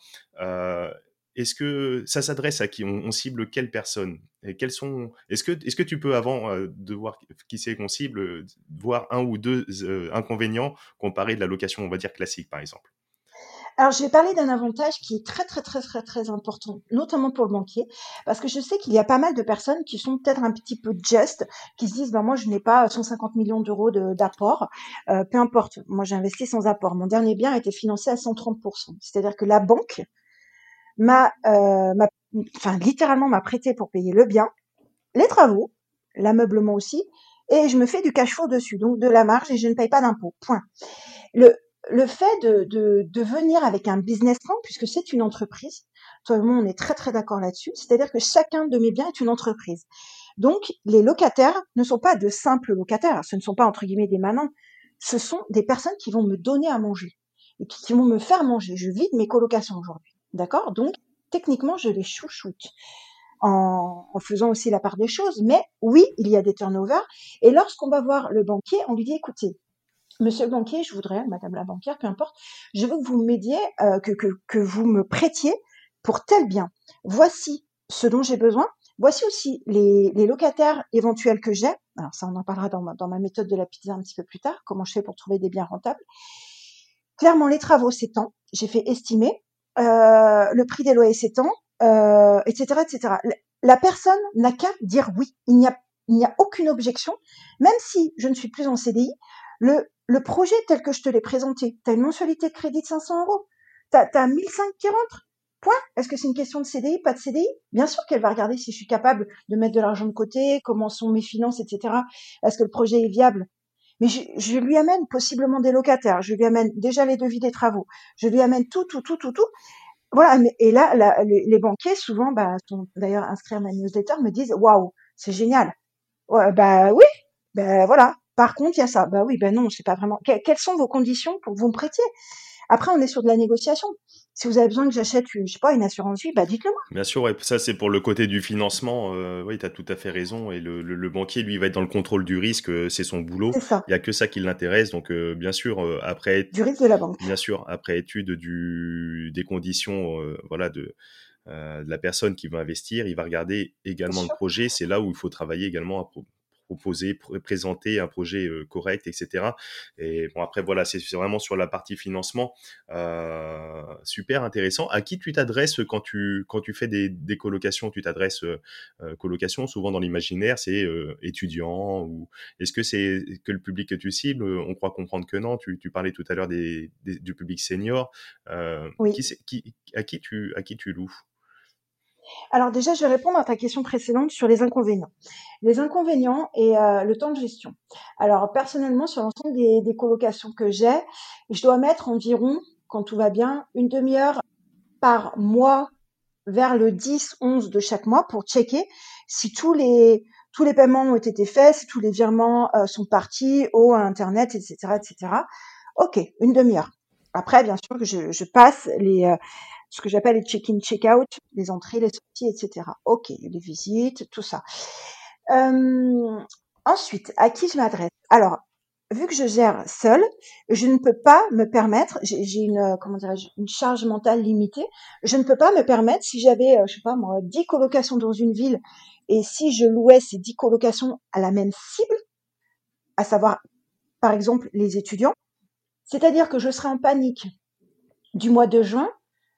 Est-ce que ça s'adresse à qui? On, cible quelles personnes et sont Est-ce que est-ce que tu peux avant de voir qui c'est qu'on cible, voir un ou deux inconvénients comparés de la location, on va dire classique par exemple? Alors, je vais parler d'un avantage qui est très, très, très, très, très important, notamment pour le banquier, parce que je sais qu'il y a pas mal de personnes qui sont peut-être un petit peu just, qui se disent, ben, moi, je n'ai pas 150 millions d'euros d'apport, euh, peu importe, moi, j'ai investi sans apport. Mon dernier bien a été financé à 130%. C'est-à-dire que la banque m'a, euh, enfin, littéralement m'a prêté pour payer le bien, les travaux, l'ameublement aussi, et je me fais du cash flow dessus, donc de la marge, et je ne paye pas d'impôt. Point. Le, le fait de, de, de, venir avec un business plan, puisque c'est une entreprise, toi et moi on est très très d'accord là-dessus, c'est-à-dire que chacun de mes biens est une entreprise. Donc les locataires ne sont pas de simples locataires, ce ne sont pas entre guillemets des manants, ce sont des personnes qui vont me donner à manger et qui vont me faire manger. Je vide mes colocations aujourd'hui, d'accord? Donc techniquement je les chouchoute. En, faisant aussi la part des choses, mais oui, il y a des turnovers. Et lorsqu'on va voir le banquier, on lui dit écoutez, Monsieur le banquier, je voudrais, Madame la banquière, peu importe, je veux que vous m'aidiez, euh, que, vous me prêtiez pour tel bien. Voici ce dont j'ai besoin. Voici aussi les, locataires éventuels que j'ai. Alors ça, on en parlera dans ma, dans ma méthode de la pizza un petit peu plus tard, comment je fais pour trouver des biens rentables? Clairement, les travaux s'étendent. J'ai fait estimer. Euh, le prix des loyers s'étend, euh, etc., etc. La personne n'a qu'à dire oui. Il n'y a, aucune objection, même si je ne suis plus en CDI. Le, le projet tel que je te l'ai présenté, tu as une mensualité de crédit de 500 euros, tu as, 1005 qui rentrent, point. Est-ce que c'est une question de CDI, pas de CDI Bien sûr qu'elle va regarder si je suis capable de mettre de l'argent de côté, comment sont mes finances, etc. Est-ce que le projet est viable? Mais je, lui amène possiblement des locataires, je lui amène déjà les devis des travaux, je lui amène tout, tout, tout, tout, tout. Voilà. Et là, les, banquiers souvent, bah, sont d'ailleurs inscrits à ma newsletter, me disent waouh, c'est génial. Ouais, bah oui, ben voilà. Par contre, il y a ça. Bah oui, ben non, c'est pas vraiment. quelles sont vos conditions pour vous me prêtiez? Après, on est sur de la négociation. Si vous avez besoin que j'achète, je sais pas, une assurance vie, bah dites-le moi. Bien sûr, ouais, ça c'est pour le côté du financement. Euh, oui, tu as tout à fait raison. Et le, le, le, banquier, lui, va être dans le contrôle du risque. C'est son boulot. Il y a que ça qui l'intéresse. Donc, euh, bien sûr, euh, après du risque de la banque. Bien sûr, après étude du des conditions, euh, voilà, de de la personne qui va investir, il va regarder également le projet. C'est là où il faut travailler également à proposer, pr présenter un projet euh, correct, etc. Et bon, après, voilà, c'est vraiment sur la partie financement, euh, super intéressant. À qui tu t'adresses quand tu, quand tu fais des, des colocations Tu t'adresses, euh, colocation, souvent dans l'imaginaire, c'est étudiant ou est-ce que c'est que le public que tu cibles? On croit comprendre que non. Tu, tu parlais tout à l'heure des, des, du public senior. Euh, oui. qui, qui, à, qui tu, à qui tu loues? Alors déjà, je vais répondre à ta question précédente sur les inconvénients. Les inconvénients et euh, le temps de gestion. Alors personnellement, sur l'ensemble des, colocations que j'ai, je dois mettre environ, quand tout va bien, une demi-heure par mois vers le 10-11 de chaque mois pour checker si tous les tous les paiements ont été faits, si tous les virements euh, sont partis au internet, etc., etc. Ok, une demi-heure. Après, bien sûr que je, je passe les euh, ce que j'appelle les check-in, check-out, les entrées, les sorties, etc. Ok, les visites, tout ça. Euh, ensuite, à qui je m'adresse? Alors, vu que je gère seule, je ne peux pas me permettre, j'ai une comment dirais-je, une charge mentale limitée. Je ne peux pas me permettre si j'avais, je sais pas moi, 10 colocations dans une ville et si je louais ces 10 colocations à la même cible, à savoir par exemple les étudiants, c'est-à-dire que je serais en panique du mois de juin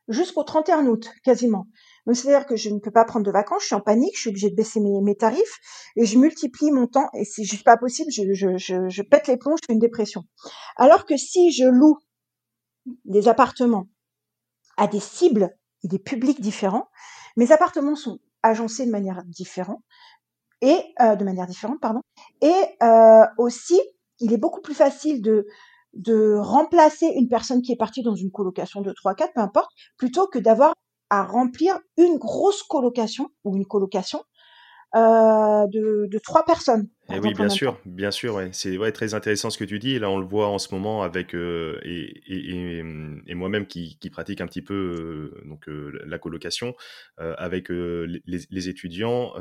jusqu'au 31 août, quasiment. Donc c'est-à-dire que je ne peux pas prendre de vacances, je suis en panique, je suis obligée de baisser mes, tarifs et je multiplie mon temps et c'est juste pas possible, je pète les plombs, je fais une dépression. Alors que si je loue des appartements à des cibles et des publics différents, mes appartements sont agencés de manière différente et euh, de manière différente, pardon. Et euh, aussi, il est beaucoup plus facile de de remplacer une personne qui est partie dans une colocation de 3, 4, peu importe, plutôt que d'avoir à remplir une grosse colocation ou une colocation euh, de, de trois personnes. Et eh oui, bien sûr, bien sûr, ouais. c'est ouais, très intéressant ce que tu dis. Là, on le voit en ce moment avec euh, et, et, et moi-même qui, qui, pratique un petit peu euh, donc euh, la colocation avec les, les, étudiants,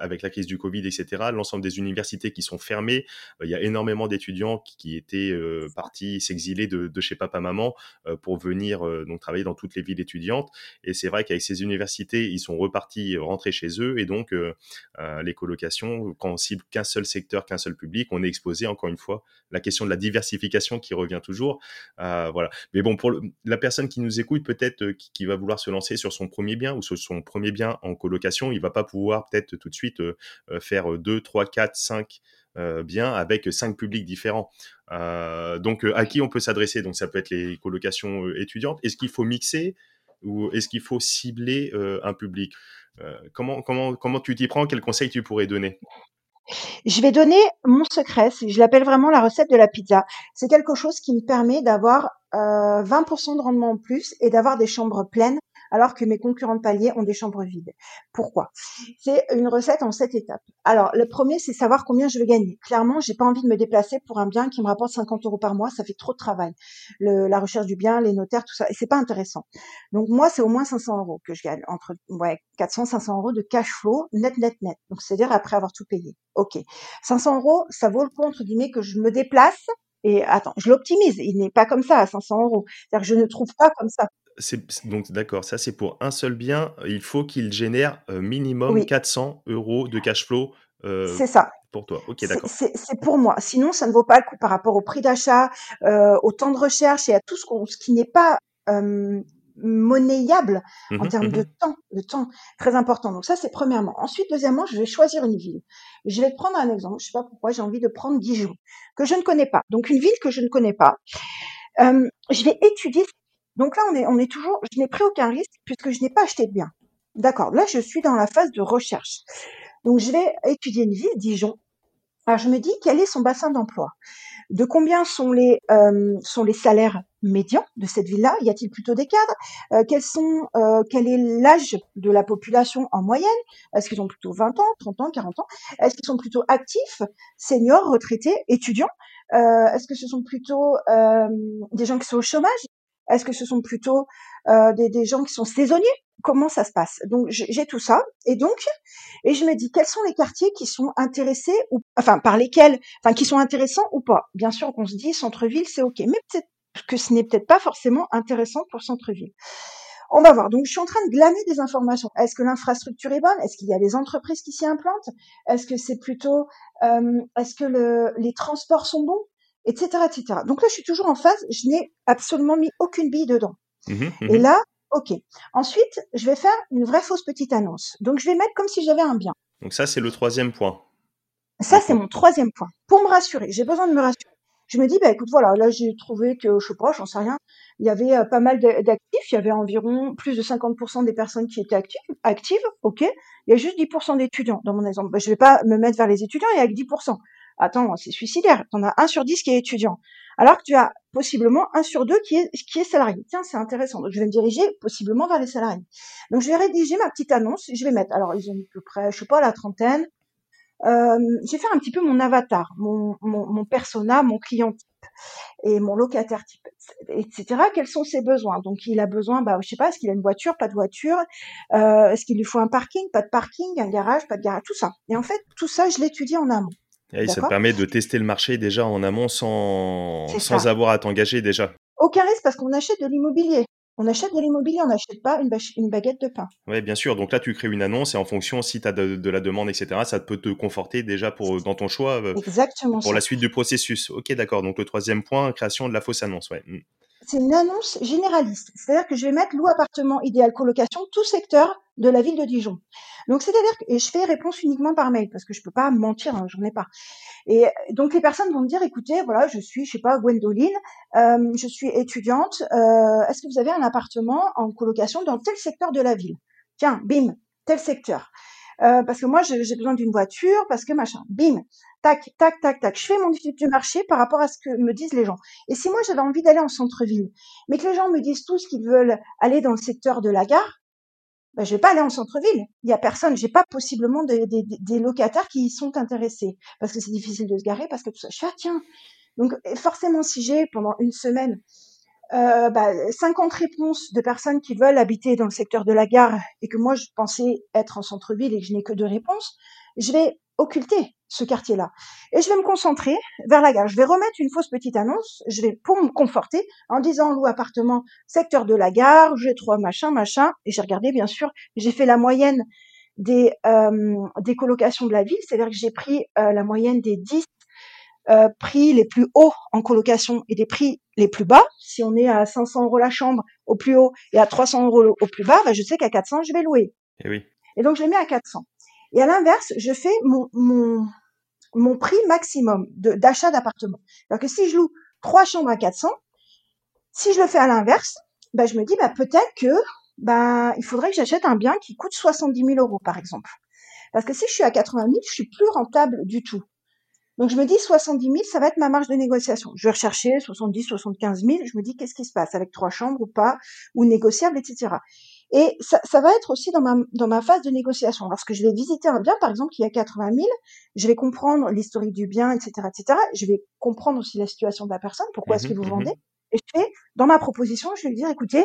avec la crise du Covid, etc. L'ensemble des universités qui sont fermées, il y a énormément d'étudiants qui, qui, étaient partis s'exiler de, de, chez papa maman pour venir donc travailler dans toutes les villes étudiantes. Et c'est vrai qu'avec ces universités, ils sont repartis rentrer chez eux et donc les colocations, quand on cible qu'un seul secteur qu'un seul public, on est exposé encore une fois la question de la diversification qui revient toujours. Euh, voilà. Mais bon, pour la personne qui nous écoute, peut-être euh, qui, va vouloir se lancer sur son premier bien ou sur son premier bien en colocation, il va pas pouvoir peut-être tout de suite euh, faire 2, 3, 4, 5 biens avec cinq publics différents. donc, à qui on peut s'adresser? Donc, ça peut être les colocations étudiantes. Est-ce qu'il faut mixer ou est-ce qu'il faut cibler un public? Comment, comment, comment tu t'y prends? Quels conseils tu pourrais donner? Je vais donner mon secret, je l'appelle vraiment la recette de la pizza. C'est quelque chose qui me permet d'avoir euh, 20% de rendement en plus et d'avoir des chambres pleines alors que mes concurrents de palier ont des chambres vides. Pourquoi? C'est une recette en sept étapes. Alors, le premier, c'est savoir combien je vais gagner. Clairement, j'ai pas envie de me déplacer pour un bien qui me rapporte 50 euros par mois. Ça fait trop de travail. La recherche du bien, les notaires, tout ça, et c'est pas intéressant. Donc moi, c'est au moins 500 euros que je gagne, entre ouais 400, 500 euros de cash flow net, net, net. Donc c'est-à-dire après avoir tout payé. Ok, 500 euros, ça vaut le coup entre guillemets que je me déplace et attends, je l'optimise. Il n'est pas comme ça à 500 euros. C'est-à-dire que je ne trouve pas comme ça donc d'accord, ça c'est pour un seul bien. Il faut qu'il génère euh, minimum 400 euros de cash flow. Euh, c'est ça. Pour toi, ok, d'accord. C'est pour moi. Sinon, ça ne vaut pas le coup par rapport au prix d'achat, euh, au temps de recherche et à tout ce, ce qui n'est pas monnayable en mmh termes de mmh temps, de temps très important. Donc ça, c'est premièrement. Ensuite, deuxièmement, je vais choisir une ville. Je vais te prendre un exemple. Je sais pas pourquoi j'ai envie de prendre Dijon, que je ne connais pas. Donc une ville que je ne connais pas. je vais étudier donc là, on est, on est toujours, je n'ai pris aucun risque puisque je n'ai pas acheté de bien. D'accord. Là, je suis dans la phase de recherche. Donc, je vais étudier une ville, Dijon. Alors, je me dis quel est son bassin d'emploi? De combien sont les euh, sont les salaires médians de cette ville-là? Y a-t-il plutôt des cadres? Euh, sont euh, Quel est l'âge de la population en moyenne? Est-ce qu'ils ont plutôt 20 ans, 30 ans, 40 ans? Est-ce qu'ils sont plutôt actifs, seniors, retraités, étudiants? Est-ce que ce sont plutôt des gens qui sont au chômage? Est-ce que ce sont plutôt euh, des, des, gens qui sont saisonniers? Comment ça se passe? Donc j'ai tout ça et donc et je me dis quels sont les quartiers qui sont intéressés ou enfin par lesquels enfin qui sont intéressants ou pas? Bien sûr qu'on se dit centre-ville c'est ok, mais peut-être que ce n'est peut-être pas forcément intéressant pour centre-ville. On va voir. Donc, je suis en train de glaner des informations. Est-ce que l'infrastructure est bonne? Est-ce qu'il y a des entreprises qui s'y implantent? Est-ce que c'est plutôt, euh, est-ce que le, les transports sont bons? Etc., etc. Donc là, je suis toujours en phase. Je n'ai absolument mis aucune bille dedans. Mmh mmh Et là, ok. Ensuite, je vais faire une vraie fausse petite annonce. Donc, je vais mettre comme si j'avais un bien. Donc ça, c'est le troisième point. Ça, c'est mon troisième point. Pour me rassurer, j'ai besoin de me rassurer. Je me dis, bah écoute, voilà, là j'ai trouvé que, je sais pas, j'en sais rien, il y avait euh, pas mal d'actifs, il y avait environ plus de 50% des personnes qui étaient actives, actives, ok. Il y a juste 10% d'étudiants dans mon exemple. Bah, je vais pas me mettre vers les étudiants, il y a que 10%. Attends, c'est suicidaire. Tu en as un sur dix qui est étudiant. Alors que tu as possiblement un sur deux qui est, qui salarié. Tiens, c'est intéressant. Donc, je vais me diriger possiblement vers les salariés. Donc, je vais rédiger ma petite annonce. Je vais mettre, alors, ils ont à peu près, je sais pas, la trentaine. Euh, je vais faire un petit peu mon avatar, mon persona, mon client type et mon locataire type, etc. Quels sont ses besoins? Donc, il a besoin, bah, je sais pas, est-ce qu'il a une voiture, pas de voiture euh, Est-ce qu'il lui faut un parking, pas de parking, un garage, pas de garage, tout ça. Et en fait, tout ça, je l'étudie en amont. Et ça te permet de tester le marché déjà en amont sans, sans avoir à t'engager déjà. Aucun risque parce qu'on achète de l'immobilier. On achète de l'immobilier, on n'achète pas une, une, baguette de pain. Oui, bien sûr. Donc là, tu crées une annonce et en fonction, si tu as de, la demande, etc., ça peut te conforter déjà pour, dans ton choix euh, Exactement pour la suite du processus. Ok, d'accord. Donc le troisième point, création de la fausse annonce. Ouais. C'est une annonce généraliste. C'est-à-dire que je vais mettre loup appartement idéal colocation, tout secteur de la ville de Dijon. Donc, c'est-à-dire que et je fais réponse uniquement par mail parce que je peux pas mentir, hein, j'en ai pas. Et donc, les personnes vont me dire, écoutez, voilà, je suis, je sais pas, Gwendoline, euh, je suis étudiante. Euh, Est-ce que vous avez un appartement en colocation dans tel secteur de la ville? Tiens, bim, tel secteur. Euh, parce que moi, j'ai besoin d'une voiture, parce que machin. Bim, tac, tac, tac, tac. Je fais mon étude du marché par rapport à ce que me disent les gens. Et si moi, j'avais envie d'aller en centre-ville, mais que les gens me disent tous qu'ils veulent aller dans le secteur de la gare, ben, je vais pas aller en centre-ville. Il y a personne. J'ai pas possiblement des locataires qui y sont intéressés parce que c'est difficile de se garer, parce que tout ça. Je fais ah, tiens. Donc forcément, si j'ai pendant une semaine euh, bah, 50 réponses de personnes qui veulent habiter dans le secteur de la gare et que moi je pensais être en centre-ville et que je n'ai que deux réponses, je vais occulter ce quartier-là. Et je vais me concentrer vers la gare. Je vais remettre une fausse petite annonce, je vais pour me conforter en disant loup appartement, secteur de la gare, j'ai trois machin, machin. Et j'ai regardé bien sûr, j'ai fait la moyenne des, euh, des colocations de la ville, c'est-à-dire que j'ai pris euh, la moyenne des 10 euh, prix les plus hauts en colocation et des prix les plus bas. Si on est à 500 euros la chambre au plus haut et à 300 euros au plus bas, bah, je sais qu'à 400 je vais louer. Et, eh oui. et donc je les mets à 400. Et à l'inverse, je fais mon, mon, mon prix maximum d'achat d'appartement. Alors que si je loue trois chambres à 400, si je le fais à l'inverse, bah, je me dis bah, peut-être que bah, il faudrait que j'achète un bien qui coûte 70 000 euros par exemple. Parce que si je suis à 80 000, je suis plus rentable du tout. Donc je me dis 70 000, ça va être ma marge de négociation. Je vais rechercher 70, 75 000. Je me dis qu'est-ce qui se passe avec trois chambres ou pas, ou négociable, etc. Et ça, ça, va être aussi dans ma, dans ma phase de négociation. Lorsque je vais visiter un bien, par exemple, qui a 80 000, je vais comprendre l'historique du bien, etc., etc. Je vais comprendre aussi la situation de la personne, pourquoi est-ce que vous mmh vendez. Et je dans ma proposition, je vais lui dire, écoutez,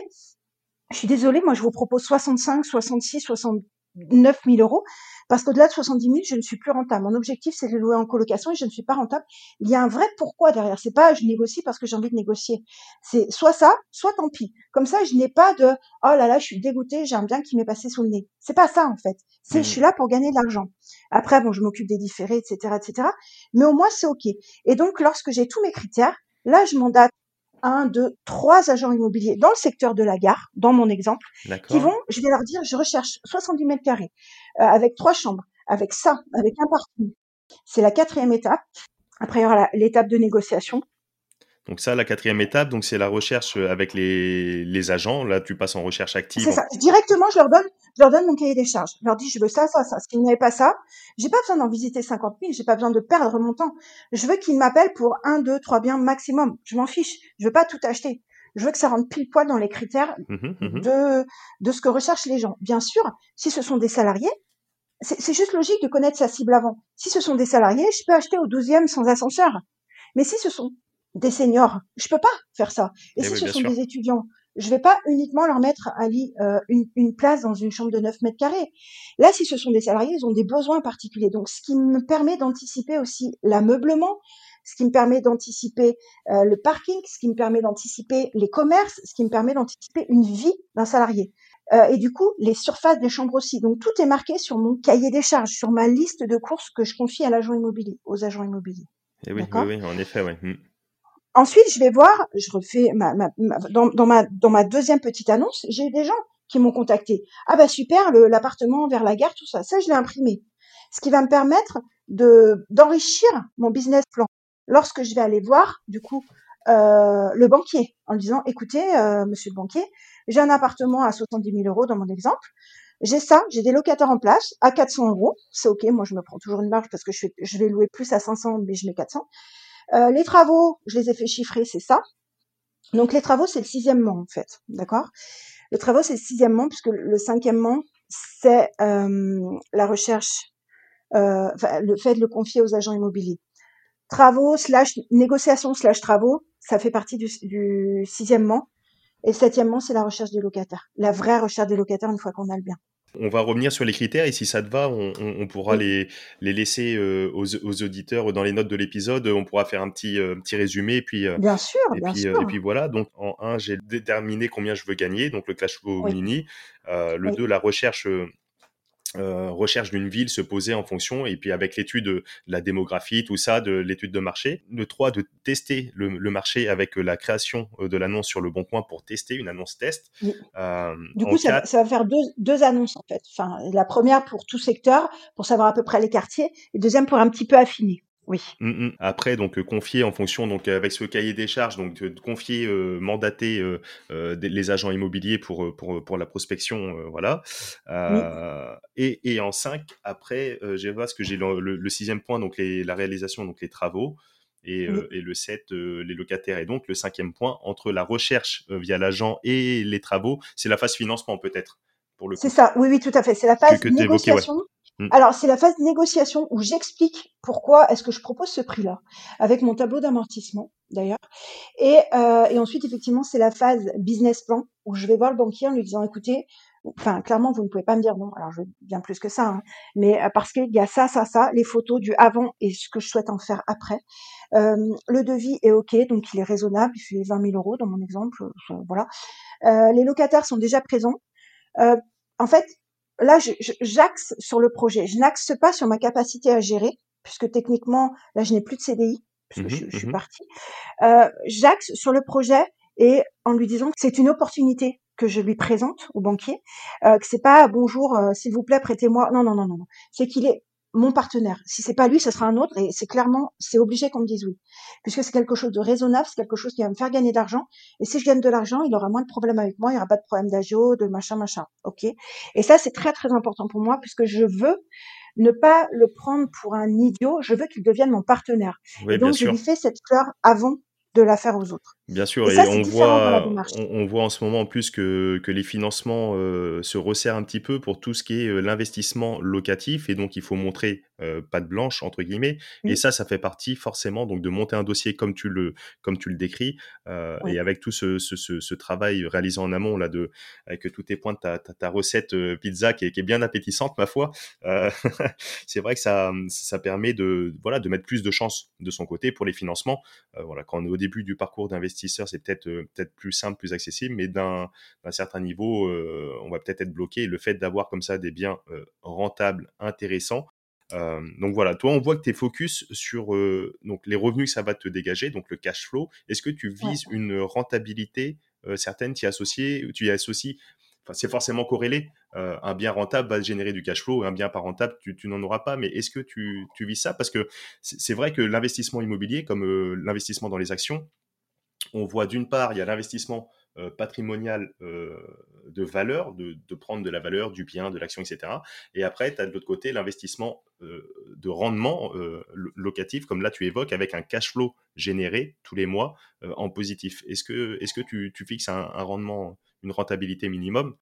je suis désolée, moi je vous propose 65, 66, 69 000 euros. Parce qu'au-delà de 70 000, je ne suis plus rentable. Mon objectif, c'est de louer en colocation et je ne suis pas rentable. Il y a un vrai pourquoi derrière. C'est pas je négocie parce que j'ai envie de négocier. C'est soit ça, soit tant pis. Comme ça, je n'ai pas de oh là là, je suis dégoûtée, j'ai un bien qui m'est passé sous le nez. C'est pas ça en fait. C'est je mmh. suis là pour gagner de l'argent. Après, bon, je m'occupe des différés, etc., etc. Mais au moins, c'est ok. Et donc, lorsque j'ai tous mes critères, là, je mandate un, deux, trois agents immobiliers dans le secteur de la gare, dans mon exemple, qui vont, je vais leur dire, je recherche 70 mètres carrés, euh, avec trois chambres, avec ça, avec un parking. C'est la quatrième étape. Après, il y aura l'étape de négociation. Donc ça, la quatrième étape, donc c'est la recherche euh, avec les, les, agents. Là, tu passes en recherche active. C'est ça. Directement, je leur donne, je leur donne mon cahier des charges. Je leur dis, je veux ça, ça, ça. S'ils n'avaient pas ça, j'ai pas besoin d'en visiter 50 000. J'ai pas besoin de perdre mon temps. Je veux qu'ils m'appellent pour un, deux, trois biens maximum. Je m'en fiche. Je veux pas tout acheter. Je veux que ça rentre pile poil dans les critères mmh mmh de de ce que recherchent les gens. Bien sûr, si ce sont des salariés, c'est juste logique de connaître sa cible avant. Si ce sont des salariés, je peux acheter au douzième sans ascenseur. Mais si ce sont des seniors. Je peux pas faire ça. Et, eh si ce sont des étudiants, je vais pas uniquement leur mettre à euh, une, une, place dans une chambre de 9 mètres carrés. Là, si ce sont des salariés, ils ont des besoins particuliers. Donc, ce qui me permet d'anticiper aussi l'ameublement, ce qui me permet d'anticiper euh, le parking, ce qui me permet d'anticiper les commerces, ce qui me permet d'anticiper une vie d'un salarié. Euh, et du coup, les surfaces des chambres aussi. Donc, tout est marqué sur mon cahier des charges, sur ma liste de courses que je confie à l'agent immobilier, aux agents immobiliers. Et eh oui, oui, oui, en effet, oui. Ensuite, je vais voir, je refais dans, ma deuxième petite annonce, j'ai des gens qui m'ont contacté. Ah bah super, l'appartement vers la gare, tout ça. Ça, je l'ai imprimé. Ce qui va me permettre de d'enrichir mon business plan. Lorsque je vais aller voir, du coup, euh, le banquier, en disant, écoutez, euh, monsieur le banquier, j'ai un appartement à 70 000 euros dans mon exemple. J'ai ça, j'ai des locataires en place à 400 euros. C'est ok, moi je me prends toujours une marge parce que je vais louer plus à 500, mais je mets 400. Euh, les travaux, je les ai fait chiffrer, c'est ça. Donc les travaux, c'est le sixièmement en fait, d'accord? Le travaux, c'est le sixièmement puisque le cinquièmement, c'est euh, la recherche, euh, le fait de le confier aux agents immobiliers. Travaux slash négociation slash travaux, ça fait partie du, du sixièmement. Et septièmement, c'est la recherche des locataires, la vraie recherche des locataires une fois qu'on a le bien. On va revenir sur les critères et si ça te va, on, pourra les, les, laisser euh, aux, auditeurs dans les notes de l'épisode. On pourra faire un petit, euh, petit résumé et puis, euh, bien sûr, et, bien puis, sûr. et puis voilà. Donc en un, j'ai déterminé combien je veux gagner, donc le flow mini. le deux, la recherche euh, recherche d'une ville se poser en fonction et puis avec l'étude de la démographie, tout ça, de l'étude de marché. Le 3, de tester le, marché avec la création euh, de l'annonce sur le bon coin pour tester une annonce test. Euh, du coup, ça, va faire deux, deux, annonces en fait. Enfin, la première pour tout secteur, pour savoir à peu près les quartiers, et deuxième pour un petit peu affiner. Oui. Mmh, mmh. Après, donc confier en fonction, donc avec ce cahier des charges, donc de confier, mandater les agents immobiliers pour pour pour la prospection, voilà. et, et en 5, après, j'ai vois ce que j'ai le, sixième point, donc les, la réalisation, donc les travaux. Et, et, le 7, les locataires. Et donc, le cinquième point, entre la recherche via l'agent et les travaux, c'est la phase financement peut-être. C'est ça, oui, oui, tout à fait. C'est la phase que, négociation. Mm. Alors, c'est la phase de négociation où j'explique pourquoi est-ce que je propose ce prix-là, avec mon tableau d'amortissement d'ailleurs. Et, euh, et ensuite, effectivement, c'est la phase business plan où je vais voir le banquier en lui disant, écoutez, enfin, clairement, vous ne pouvez pas me dire non. Alors, je veux bien plus que ça, hein, mais euh, parce qu'il y a ça, ça, ça, les photos du avant et ce que je souhaite en faire après. Euh, le devis est ok, donc il est raisonnable, il fait 20 000 euros dans mon exemple, voilà. Les locataires sont déjà présents. En fait, là, j'axe sur le projet. Je n'axe pas sur ma capacité à gérer, puisque techniquement, là, je n'ai plus de CDI, puisque mmh je, suis mmh partie. Euh, j'axe sur le projet et en lui disant que c'est une opportunité que je lui présente au banquier, euh, que c'est pas bonjour, euh, s'il vous plaît, prêtez-moi. Non, non, non, non, non. C'est qu'il est mon partenaire. Si c'est pas lui, ce sera un autre et c'est clairement, c'est obligé qu'on me dise oui. Puisque c'est quelque chose de raisonnable, c'est quelque chose qui va me faire gagner de l'argent. Et si je gagne de l'argent, il aura moins de problèmes avec moi, il n'y aura pas de problème d'agio, de machin, machin. OK? Et ça, c'est très, très important pour moi puisque je veux ne pas le prendre pour un idiot, je veux qu'il devienne mon partenaire. et donc, je lui fais cette fleur avant de la faire aux autres. Bien sûr, et, on, voit, on, voit en ce moment en plus que, que les financements euh, se resserrent un petit peu pour tout ce qui est euh, l'investissement locatif, et donc il faut montrer euh, patte blanche entre guillemets. Et ça, ça fait partie forcément donc de monter un dossier comme tu le comme tu le décris, euh, et avec tout ce, ce, ce, travail réalisé en amont là de avec tous tes points de ta, ta, recette pizza qui est, qui est, bien appétissante ma foi. c'est vrai que ça ça permet de voilà de mettre plus de chance de son côté pour les financements. voilà, quand on est au début du parcours d'investissement c'est peut-être euh, peut-être plus simple, plus accessible, mais d'un certain niveau, euh, on va peut-être être bloqué. le fait d'avoir comme ça des biens euh, rentables, intéressants, donc voilà, toi, on voit que tu es focus sur donc les revenus que ça va te dégager, donc le cash flow. Est-ce que tu vises une rentabilité certaine, tu y associes, tu y associes Enfin, c'est forcément corrélé. un bien rentable va générer du cash flow, un bien pas rentable, tu, n'en auras pas. Mais est-ce que tu, tu vises ça? Parce que c'est vrai que l'investissement immobilier, comme l'investissement dans les actions, on voit d'une part, il y a l'investissement euh, patrimonial euh, de valeur, de, prendre de la valeur du bien, de l'action, etc. Et après, tu as de l'autre côté l'investissement euh, de rendement locatif, comme là tu évoques, avec un cash flow généré tous les mois en positif. Est-ce que, est que tu, fixes un, rendement, une rentabilité minimum?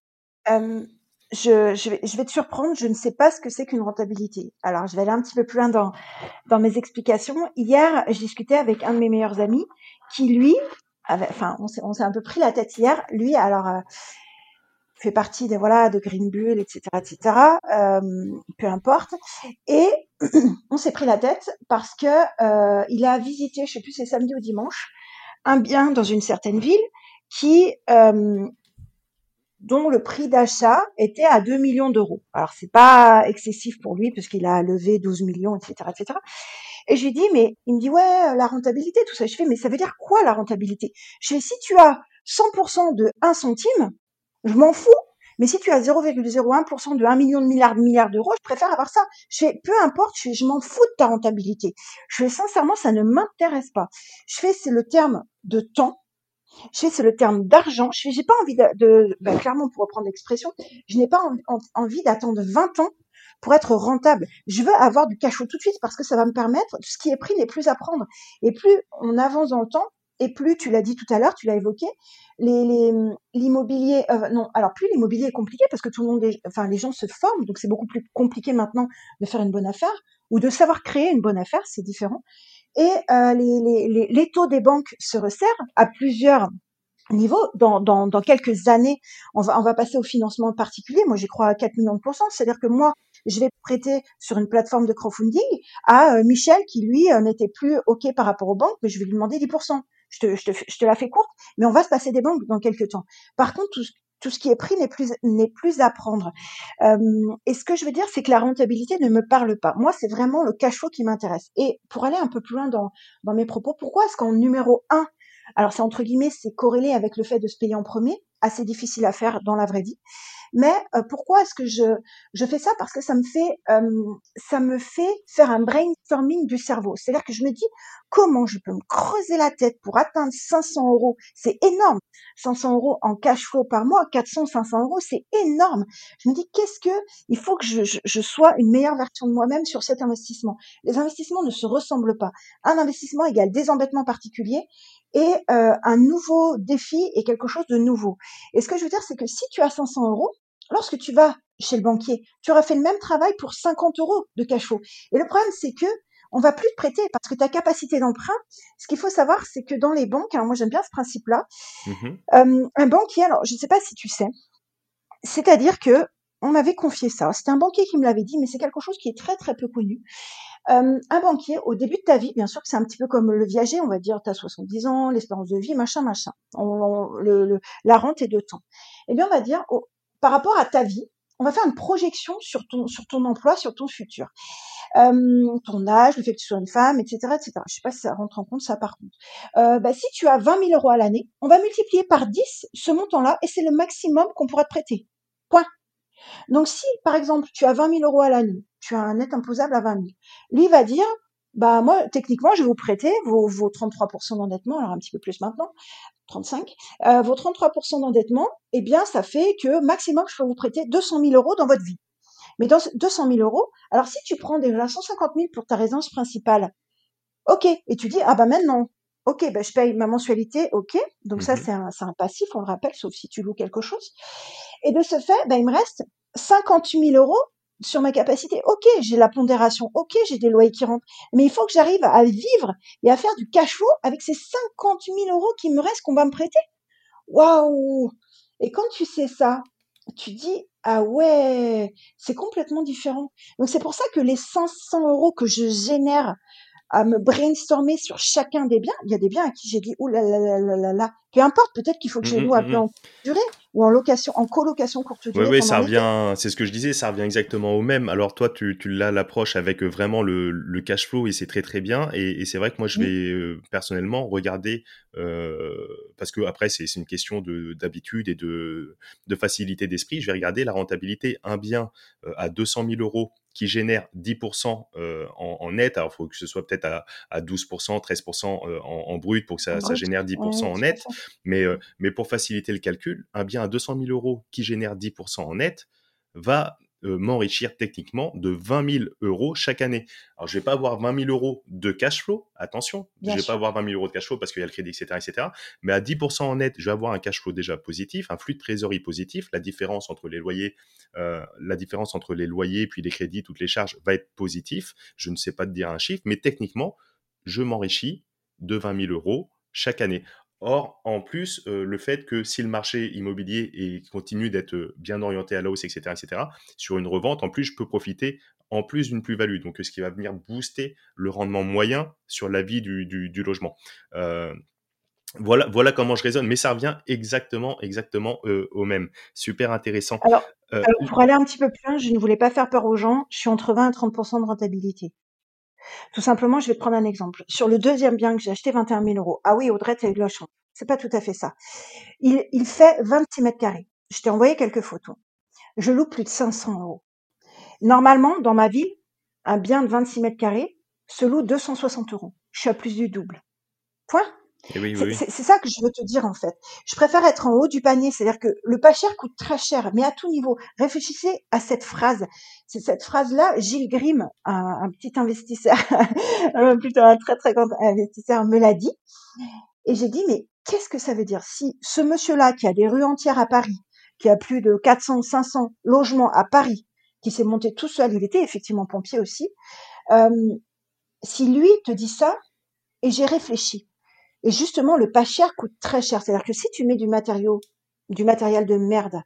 Je, vais, je vais te surprendre, je ne sais pas ce que c'est qu'une rentabilité. Alors, je vais aller un petit peu plus loin dans, dans mes explications. Hier, je discutais avec un de mes meilleurs amis qui, lui, enfin, on s'est un peu pris la tête hier. Lui, alors, euh, fait partie des voilà de Green Bull, etc., etc. Euh, peu importe. Et on s'est pris la tête parce que euh, il a visité, je sais plus, c'est samedi ou dimanche, un bien dans une certaine ville qui dont le prix d'achat était à 2 millions d'euros. Alors c'est pas excessif pour lui puisqu'il a levé 12 millions, etc., etc. Et je lui dis, mais il me dit, ouais, la rentabilité, tout ça. Je fais, mais ça veut dire quoi la rentabilité? Je fais, si tu as 100% de 1 centime, je m'en fous. Mais si tu as 0,01% de 1 million de milliards de milliards d'euros, je préfère avoir ça. Je fais, peu importe, je, m'en fous de ta rentabilité. Je fais, sincèrement, ça ne m'intéresse pas. Je fais, c'est le terme de temps je sais, c'est le terme d'argent. Je j'ai pas envie de, bah, clairement pour reprendre l'expression, je n'ai pas envie d'attendre 20 ans pour être rentable. Je veux avoir du cachot tout de suite parce que ça va me permettre, ce qui est pris n'est plus à prendre. Et plus on avance dans le temps, et plus, tu l'as dit tout à l'heure, tu l'as évoqué, l'immobilier, euh, non, alors plus l'immobilier est compliqué parce que tout le monde, enfin les gens se forment, donc c'est beaucoup plus compliqué maintenant de faire une bonne affaire ou de savoir créer une bonne affaire, c'est différent et euh, les, taux des banques se resserrent à plusieurs niveaux. Dans quelques années, on va, on va passer au financement particulier. Moi, j'y crois à 4 millions de pourcents. C'est-à-dire que moi, je vais prêter sur une plateforme de crowdfunding à euh, Michel qui, lui, euh, n'était plus OK par rapport aux banques, mais je vais lui demander 10%. Je te, la fais courte, mais on va se passer des banques dans quelques temps. Par contre, tout, ce qui est pris n'est plus n'est plus à prendre. Euh, et ce que je veux dire, c'est que la rentabilité ne me parle pas. Moi, c'est vraiment le cash flow qui m'intéresse. Et pour aller un peu plus loin dans, dans mes propos, pourquoi est-ce qu'en numéro un, alors c'est entre guillemets, c'est corrélé avec le fait de se payer en premier, assez difficile à faire dans la vraie vie. Mais euh, pourquoi est-ce que je, je fais ça? Parce que ça me fait euh, ça me fait faire un brainstorming du cerveau. C'est-à-dire que je me dis comment je peux me creuser la tête pour atteindre 500 euros? C'est énorme. 500 euros en cash flow par mois, 400, 500 euros, c'est énorme. Je me dis qu'est-ce que il faut que je, je, sois une meilleure version de moi-même sur cet investissement? Les investissements ne se ressemblent pas. Un investissement égale des embêtements particuliers et euh, un nouveau défi est quelque chose de nouveau. Et ce que je veux dire, c'est que si tu as 500 euros, lorsque tu vas chez le banquier, tu auras fait le même travail pour 50 euros de cash flow. Et le problème, c'est que on va plus te prêter parce que ta capacité d'emprunt, ce qu'il faut savoir, c'est que dans les banques, alors moi j'aime bien ce principe-là, mmh euh, un banquier, alors je ne sais pas si tu sais, c'est-à-dire que on m'avait confié ça. C'était un banquier qui me l'avait dit, mais c'est quelque chose qui est très très peu connu. Euh, un banquier, au début de ta vie, bien sûr que c'est un petit peu comme le viager, on va dire, tu as 70 ans, l'espérance de vie, machin, machin. la rente est de temps. Eh bien, on va dire, par rapport à ta vie, on va faire une projection sur ton, sur ton emploi, sur ton futur. Euh, ton âge, le fait que tu sois une femme, etc., etc. Je sais pas si ça rentre en compte ça par contre. Euh, bah, si tu as 20 000 euros à l'année, on va multiplier par 10 ce montant-là et c'est le maximum qu'on pourra te prêter. Point. Donc si, par exemple, tu as 20 000 euros à l'année, tu as un net imposable à 20 000, lui va dire, bah moi, techniquement, je vais vous prêter vos, vos 33% d'endettement, alors un petit peu plus maintenant, 35, euh, vos 33% d'endettement, eh bien, ça fait que maximum, je peux vous prêter 200 000 euros dans votre vie. Mais dans 200 000 euros, alors si tu prends déjà 150 000 pour ta résidence principale, ok, et tu dis, ah bah maintenant, ok, bah je paye ma mensualité, ok, donc ça mmh c'est un, un, passif, on le rappelle, sauf si tu loues quelque chose. Et de ce fait, bah, il me reste 50 000 euros sur ma capacité. Ok, j'ai la pondération, ok, j'ai des loyers qui rentrent, mais il faut que j'arrive à vivre et à faire du cash flow avec ces 50 000 euros qui me restent qu'on va me prêter. Waouh Et quand tu sais ça, tu dis ah ouais, c'est complètement différent. Donc c'est pour ça que les 500 euros que je génère à me brainstormer sur chacun des biens. Il y a des biens à qui j'ai dit, oh là là là là là là, peu importe, peut-être qu'il faut que je mmh loue à mmh en durée ou en location, en colocation courte durée. Oui, oui, ça revient, c'est ce que je disais, ça revient exactement au même. Alors toi, tu, tu l'as l'approche avec vraiment le, le cash flow et c'est très très bien. Et, et c'est vrai que moi, je vais euh, personnellement regarder, euh, parce que après, c'est une question d'habitude et de, de facilité d'esprit. Je vais regarder la rentabilité. Un bien euh, à 200 000 euros qui génère 10% euh, en, en, net. Alors, il faut que ce soit peut-être à, à, 12%, 13% euh, en, en, brut pour que ça, ça génère 10% en net. Mais, euh, mais pour faciliter le calcul, un bien à 200 000 euros qui génère 10% en net va euh, m'enrichir techniquement de 20 000 euros chaque année. Alors, je vais pas avoir 20 000 euros de cash flow, attention, je je vais pas avoir 20 000 euros de cash flow parce qu'il y a le crédit, etc., etc. Mais à 10% en net, je vais avoir un cash flow déjà positif, un flux de trésorerie positif. La différence entre les loyers, euh, la différence entre les loyers puis les crédits, toutes les charges va être positif. Je ne sais pas te dire un chiffre, mais techniquement, je m'enrichis de 20 000 euros chaque année. Or, en plus, euh, le fait que si le marché immobilier continue d'être euh, bien orienté à la hausse, etc., etc., sur une revente, en plus, je peux profiter en plus d'une plus-value. Donc, ce qui va venir booster le rendement moyen sur la vie du, du, logement. Euh, voilà, voilà comment je raisonne, mais ça revient exactement, exactement au même. Super intéressant. Alors, alors, pour aller un petit peu plus loin, je ne voulais pas faire peur aux gens. Je suis entre 20 et 30% de rentabilité. Tout simplement, je vais prendre un exemple. Sur le deuxième bien que j'ai acheté, 21 000 euros. Ah oui, Audrey, t'as eu de la chance. C'est pas tout à fait ça. Il, il fait 26 mètres carrés. Je t'ai envoyé quelques photos. Je loue plus de 500 euros. Normalement, dans ma ville, un bien de 26 mètres carrés se loue 260 euros. Je suis à plus du double. Point. Eh c'est ça que je veux te dire en fait. Je préfère être en haut du panier, c'est-à-dire que le pas cher coûte très cher, mais à tout niveau. Réfléchissez à cette phrase. C'est cette phrase-là, Gilles Grimm, un, petit investisseur, plutôt un très très grand investisseur, me l'a dit. Et j'ai dit, mais qu'est-ce que ça veut dire? Si ce monsieur-là qui a des rues entières à Paris, qui a plus de 400, 500 logements à Paris, qui s'est monté tout seul, il était effectivement pompier aussi, euh, si lui te dit ça, et j'ai réfléchi, et justement, le pas cher coûte très cher. C'est-à-dire que si tu mets du matériau, du matériel de merde,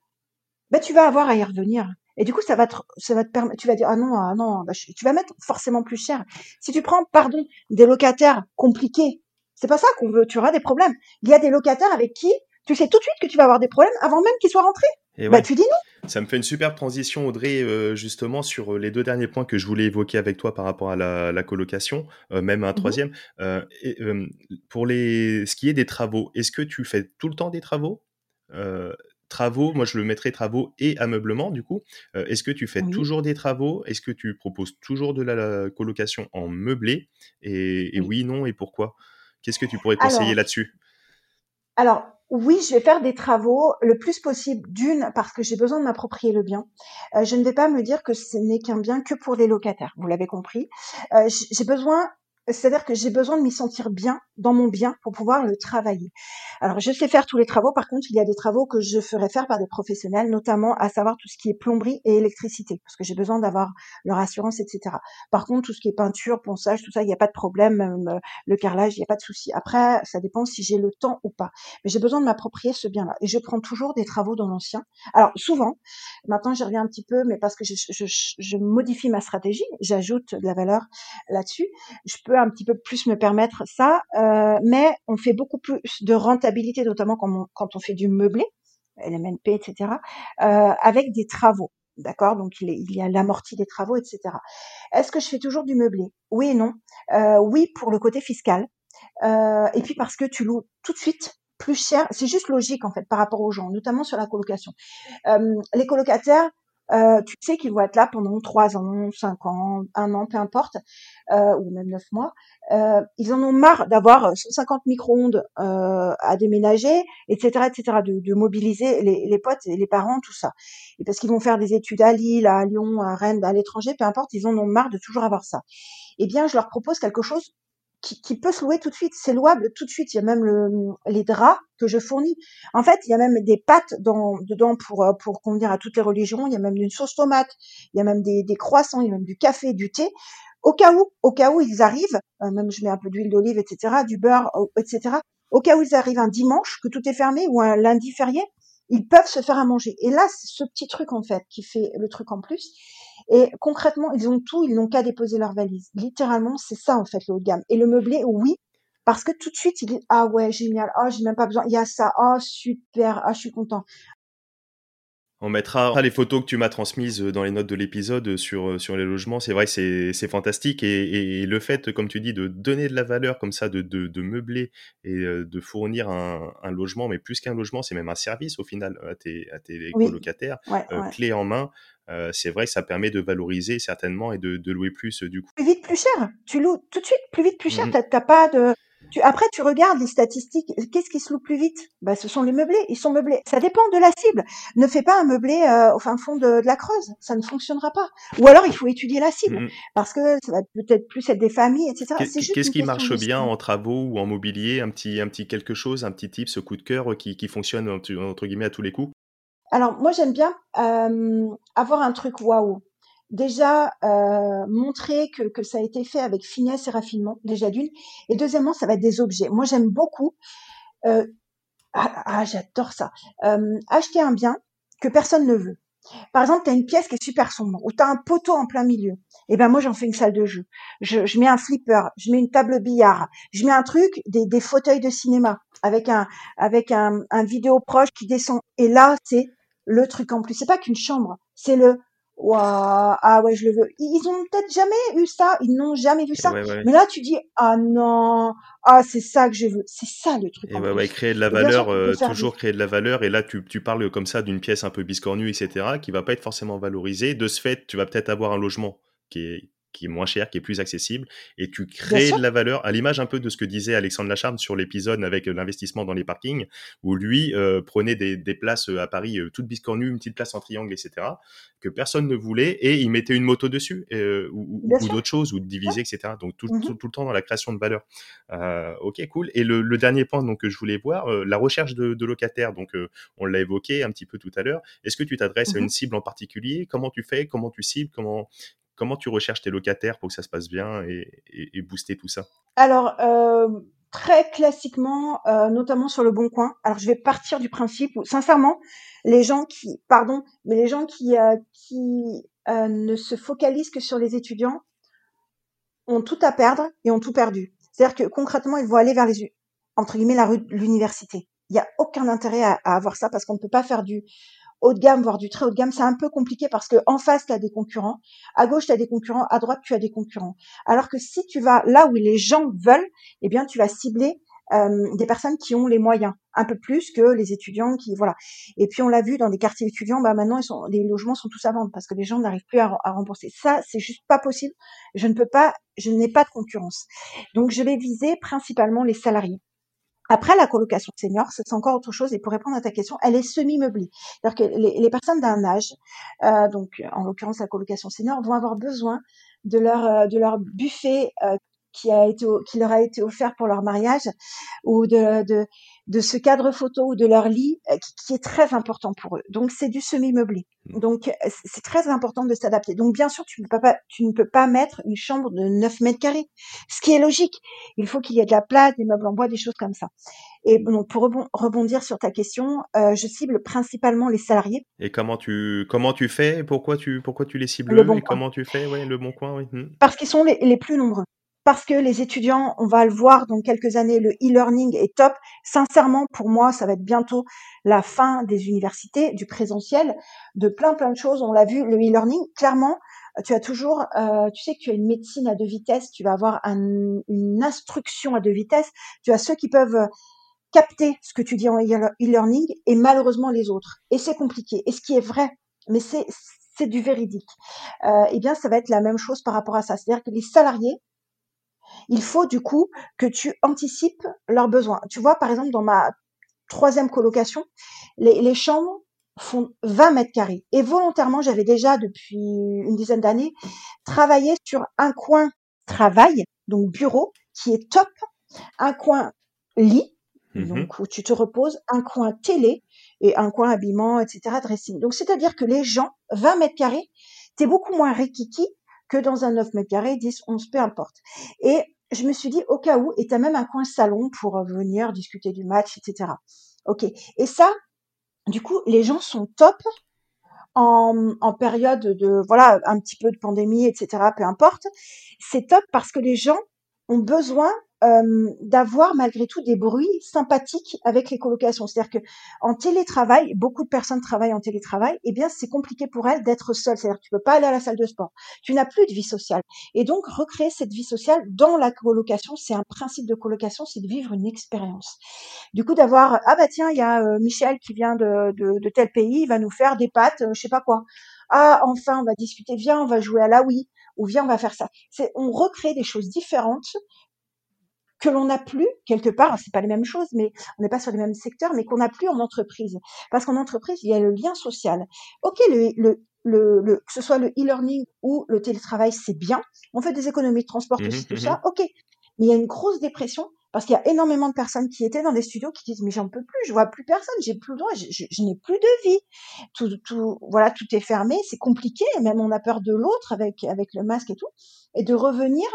bah, tu vas avoir à y revenir. Et du coup, ça va te, ça va te permettre, tu vas dire, ah non, ah non, bah, tu vas mettre forcément plus cher. Si tu prends, pardon, des locataires compliqués, c'est pas ça qu'on veut, tu auras des problèmes. Il y a des locataires avec qui Tu sais tout de suite que tu vas avoir des problèmes avant même qu'ils soient rentrés. Et bah, tu dis non. Ça me fait une super transition, Audrey, euh, justement sur euh, les deux derniers points que je voulais évoquer avec toi par rapport à la, colocation, euh, même un mmh troisième. et, pour les, ce qui est des travaux, est-ce que tu fais tout le temps des travaux? Travaux, moi je le mettrais travaux et ameublement du coup. Est-ce que tu fais toujours des travaux? Est-ce que tu proposes toujours de la, colocation en meublé? Et, oui. non, et pourquoi? Qu'est-ce que tu pourrais conseiller là-dessus? Alors, oui, je vais faire des travaux le plus possible. D'une, parce que j'ai besoin de m'approprier le bien. Euh, je ne vais pas me dire que ce n'est qu'un bien que pour les locataires. Vous l'avez compris. Euh, j'ai besoin c'est-à-dire que j'ai besoin de m'y sentir bien dans mon bien pour pouvoir le travailler. Alors, je sais faire tous les travaux. Par contre, il y a des travaux que je ferai faire par des professionnels, notamment à savoir tout ce qui est plomberie et électricité, parce que j'ai besoin d'avoir leur assurance, etc. Par contre, tout ce qui est peinture, ponçage, tout ça, il n'y a pas de problème. Euh, le carrelage, il n'y a pas de souci. Après, ça dépend si j'ai le temps ou pas. Mais j'ai besoin de m'approprier ce bien-là. Et je prends toujours des travaux dans l'ancien. Alors, souvent, maintenant, j'y reviens un petit peu, mais parce que je, modifie ma stratégie, j'ajoute de la valeur là-dessus. Je peux un petit peu plus me permettre ça, euh, mais on fait beaucoup plus de rentabilité, notamment quand on, fait du meublé, LMNP, etc., euh, avec des travaux. D'accord? Donc il, il, y a l'amorti des travaux, etc. Est-ce que je fais toujours du meublé? Oui et non. Euh, oui pour le côté fiscal. Euh, et puis parce que tu loues tout de suite plus cher. C'est juste logique en fait par rapport aux gens, notamment sur la colocation. Euh, les colocataires, euh, tu sais qu'ils vont être là pendant trois ans, cinq ans, un an, peu importe, euh, ou même neuf mois. Euh, ils en ont marre d'avoir 150 micro-ondes euh, à déménager, etc., etc., de, de mobiliser les, les, potes et les parents, tout ça. Et parce qu'ils vont faire des études à Lille, à Lyon, à Rennes, à l'étranger, peu importe, ils en ont marre de toujours avoir ça. Eh bien, je leur propose quelque chose qui, qui, peut se louer tout de suite. C'est louable tout de suite. Il y a même le, les draps que je fournis. En fait, il y a même des pâtes dans, dedans pour, euh, pour convenir à toutes les religions. Il y a même une sauce tomate. Il y a même des, des croissants. Il y a même du café, du thé. Au cas où, au cas où ils arrivent, euh, même je mets un peu d'huile d'olive, etc., du beurre, etc. Au cas où ils arrivent un dimanche, que tout est fermé, ou un lundi férié, ils peuvent se faire à manger. Et là, c'est ce petit truc en fait qui fait le truc en plus. Et concrètement, ils ont tout, ils n'ont qu'à déposer leur valise. Littéralement, c'est ça en fait le haut de gamme. Et le meublé, oui, parce que tout de suite, il est ah ouais génial, ah j'ai même pas besoin, il y a ça, ah super, ah je suis content. On mettra les photos que tu m'as transmises dans les notes de l'épisode sur, sur les logements. C'est vrai c'est fantastique. Et, et, le fait, comme tu dis, de donner de la valeur comme ça, de, de, de meubler et euh, de fournir un, un logement, mais plus qu'un logement, c'est même un service au final à tes, à tes colocataires, euh, clé en main. Euh, c'est vrai que ça permet de valoriser certainement et de, de louer plus du coup. Plus vite, plus cher. Tu loues tout de suite, plus vite, plus cher. Mmh. T'as pas de tu, après, tu regardes les statistiques. Qu'est-ce qui se loue plus vite? Bah, Ce sont les meublés. Ils sont meublés. Ça dépend de la cible. Ne fais pas un meublé euh, au fin fond de, de, la Creuse. Ça ne fonctionnera pas. Ou alors, il faut étudier la cible. Mmh. Parce que ça va peut-être plus être des familles, etc. Qu'est-ce qui marche bien en travaux ou en mobilier? Un petit, un petit quelque chose, un petit type, ce coup de cœur qui, qui fonctionne entre, guillemets à tous les coups? Alors moi j'aime bien euh, avoir un truc waouh déjà euh, montrer que, que ça a été fait avec finesse et raffinement, déjà d'une. Et deuxièmement, ça va être des objets. Moi, j'aime beaucoup. Euh, ah, ah, j'adore ça. Acheter un bien que personne ne veut. Par exemple, tu as une pièce qui est super sombre, ou tu as un poteau en plein milieu. Eh ben moi, j'en fais une salle de jeu. Je, mets un flipper, je mets une table billard, je mets un truc, des, des fauteuils de cinéma, avec un avec un vidéo proche qui descend. Et là, c'est le truc en plus. C'est pas qu'une chambre, c'est le Waouh, ah ouais, je le veux. Ils ont peut-être jamais eu ça, ils n'ont jamais vu ça. Mais là, tu dis, ah non, ah c'est ça que je veux. C'est ça le truc. Et ouais, ouais, créer de la valeur, euh, toujours créer de la valeur. Et là, tu, tu parles comme ça d'une pièce un peu biscornue, etc., qui va pas être forcément valorisée. De ce fait, tu vas peut-être avoir un logement qui est qui est moins cher, qui est plus accessible, et tu crées de la valeur à l'image un peu de ce que disait Alexandre Lacharme sur l'épisode avec euh, l'investissement dans les parkings, où lui euh, prenait des, des, places euh, à Paris euh, toutes biscornues, une petite place en triangle, etc., que personne ne voulait, et il mettait une moto dessus, euh, ou, ou d'autres choses, ou diviser, etc. Donc tout, mmh tout, le temps dans la création de valeur. Ok, cool. Et le, le, dernier point donc que je voulais voir, la recherche de, de locataires. Donc on l'a évoqué un petit peu tout à l'heure. Est-ce que tu t'adresses mmh à une cible en particulier? Comment tu fais? Comment tu cibles? Comment Comment tu recherches tes locataires pour que ça se passe bien et, booster tout ça? Alors, euh, très classiquement, euh, notamment sur le bon coin. Alors, je vais partir du principe où, sincèrement, les gens qui, pardon, mais les gens qui, euh, qui ne se focalisent que sur les étudiants ont tout à perdre et ont tout perdu. C'est-à-dire que concrètement, ils vont aller vers les, entre guillemets, la rue l'université. Il n'y a aucun intérêt à avoir ça parce qu'on ne peut pas faire du haut de gamme, voire du très haut de gamme, c'est un peu compliqué parce que en face, tu as des concurrents, à gauche, tu as des concurrents, à droite, tu as des concurrents. Alors que si tu vas là où les gens veulent, eh bien, tu vas cibler euh, des personnes qui ont les moyens, un peu plus que les étudiants qui voilà. Et puis on l'a vu dans des quartiers étudiants, bah maintenant ils les logements sont tous à vendre parce que les gens n'arrivent plus à rembourser. Ça, c'est juste pas possible. Je ne peux pas, je n'ai pas de concurrence. Donc je vais viser principalement les salariés. Après, la colocation senior, c'est encore autre chose. Et pour répondre à ta question, elle est semi-meublée. C'est-à-dire que les, personnes d'un âge, euh, donc en l'occurrence la colocation senior, vont avoir besoin de leur euh, de leur buffet euh, qui a été qui leur a été offert pour leur mariage ou de, de, de ce cadre photo ou de leur lit euh, qui, qui est très important pour eux. Donc c'est du semi-meublé. Mmh. Donc euh, c'est très important de s'adapter. Donc bien sûr tu ne peux pas tu ne peux pas mettre une chambre de 9 mètres carrés, ce qui est logique. Il faut qu'il y ait de la place, des meubles en bois, des choses comme ça. Et donc pour rebondir sur ta question, euh, je cible principalement les salariés. Et comment tu comment tu fais? Pourquoi tu pourquoi tu les cibles le bon et comment tu fais? Ouais, le bon coin, oui. Mmh. Parce qu'ils sont les, les plus nombreux parce que les étudiants, on va le voir dans quelques années, le e-learning est top. Sincèrement, pour moi, ça va être bientôt la fin des universités, du présentiel, de plein plein de choses. On l'a vu, le e-learning, clairement, tu as toujours, euh, tu sais que tu as une médecine à deux vitesses, tu vas avoir une instruction à deux vitesses. Tu as ceux qui peuvent capter ce que tu dis en e-learning et malheureusement les autres. Et c'est compliqué. Et ce qui est vrai, mais c'est c'est du véridique. Euh, eh bien, ça va être la même chose par rapport à ça. C'est-à-dire que les salariés, il faut du coup que tu anticipes leurs besoins. Tu vois, par exemple, dans ma troisième colocation, les, chambres font 20 mètres carrés. Et volontairement, j'avais déjà depuis une dizaine d'années travaillé sur un coin travail, donc bureau, qui est top, un coin lit, mmh donc où tu te reposes, un coin télé et un coin habillement, etc., dressing. Donc c'est-à-dire que les gens, 20 mètres carrés, t'es beaucoup moins rikiki que dans un 9 mètres carrés, 10, 11, peu importe. Et je me suis dit, au cas où, et t'as même un coin salon pour euh, venir discuter du match, etc. Ok. Et ça, du coup, les gens sont top en, en période de, voilà, un petit peu de pandémie, etc. Peu importe. C'est top parce que les gens ont besoin euh, d'avoir malgré tout des bruits sympathiques avec les colocations. C'est-à-dire que en télétravail, beaucoup de personnes travaillent en télétravail, et eh bien c'est compliqué pour elles d'être seules. C'est-à-dire que tu peux pas aller à la salle de sport, tu n'as plus de vie sociale. Et donc recréer cette vie sociale dans la colocation, c'est un principe de colocation, c'est de vivre une expérience. Du coup d'avoir ah bah tiens il y a euh, Michel qui vient de, de, de, tel pays, il va nous faire des pâtes, euh, je sais pas quoi. Ah enfin on va discuter, viens on va jouer à la Wii ou viens on va faire ça. C'est on recrée des choses différentes que l'on n'a plus quelque part, c'est pas les mêmes choses, mais on n'est pas sur les mêmes secteurs, mais qu'on n'a plus en entreprise. Parce qu'en entreprise, il y a le lien social. Ok, le, le, le, que ce soit le e-learning ou le télétravail, c'est bien. On fait des économies de transport, mmh tout, ça, ok. Mais il y a une grosse dépression parce qu'il y a énormément de personnes qui étaient dans des studios qui disent mais j'en peux plus, je vois plus personne, j'ai plus le droit, je, je, n'ai plus de vie. Tout, tout, voilà, tout est fermé, c'est compliqué, même on a peur de l'autre avec avec le masque et tout, et de revenir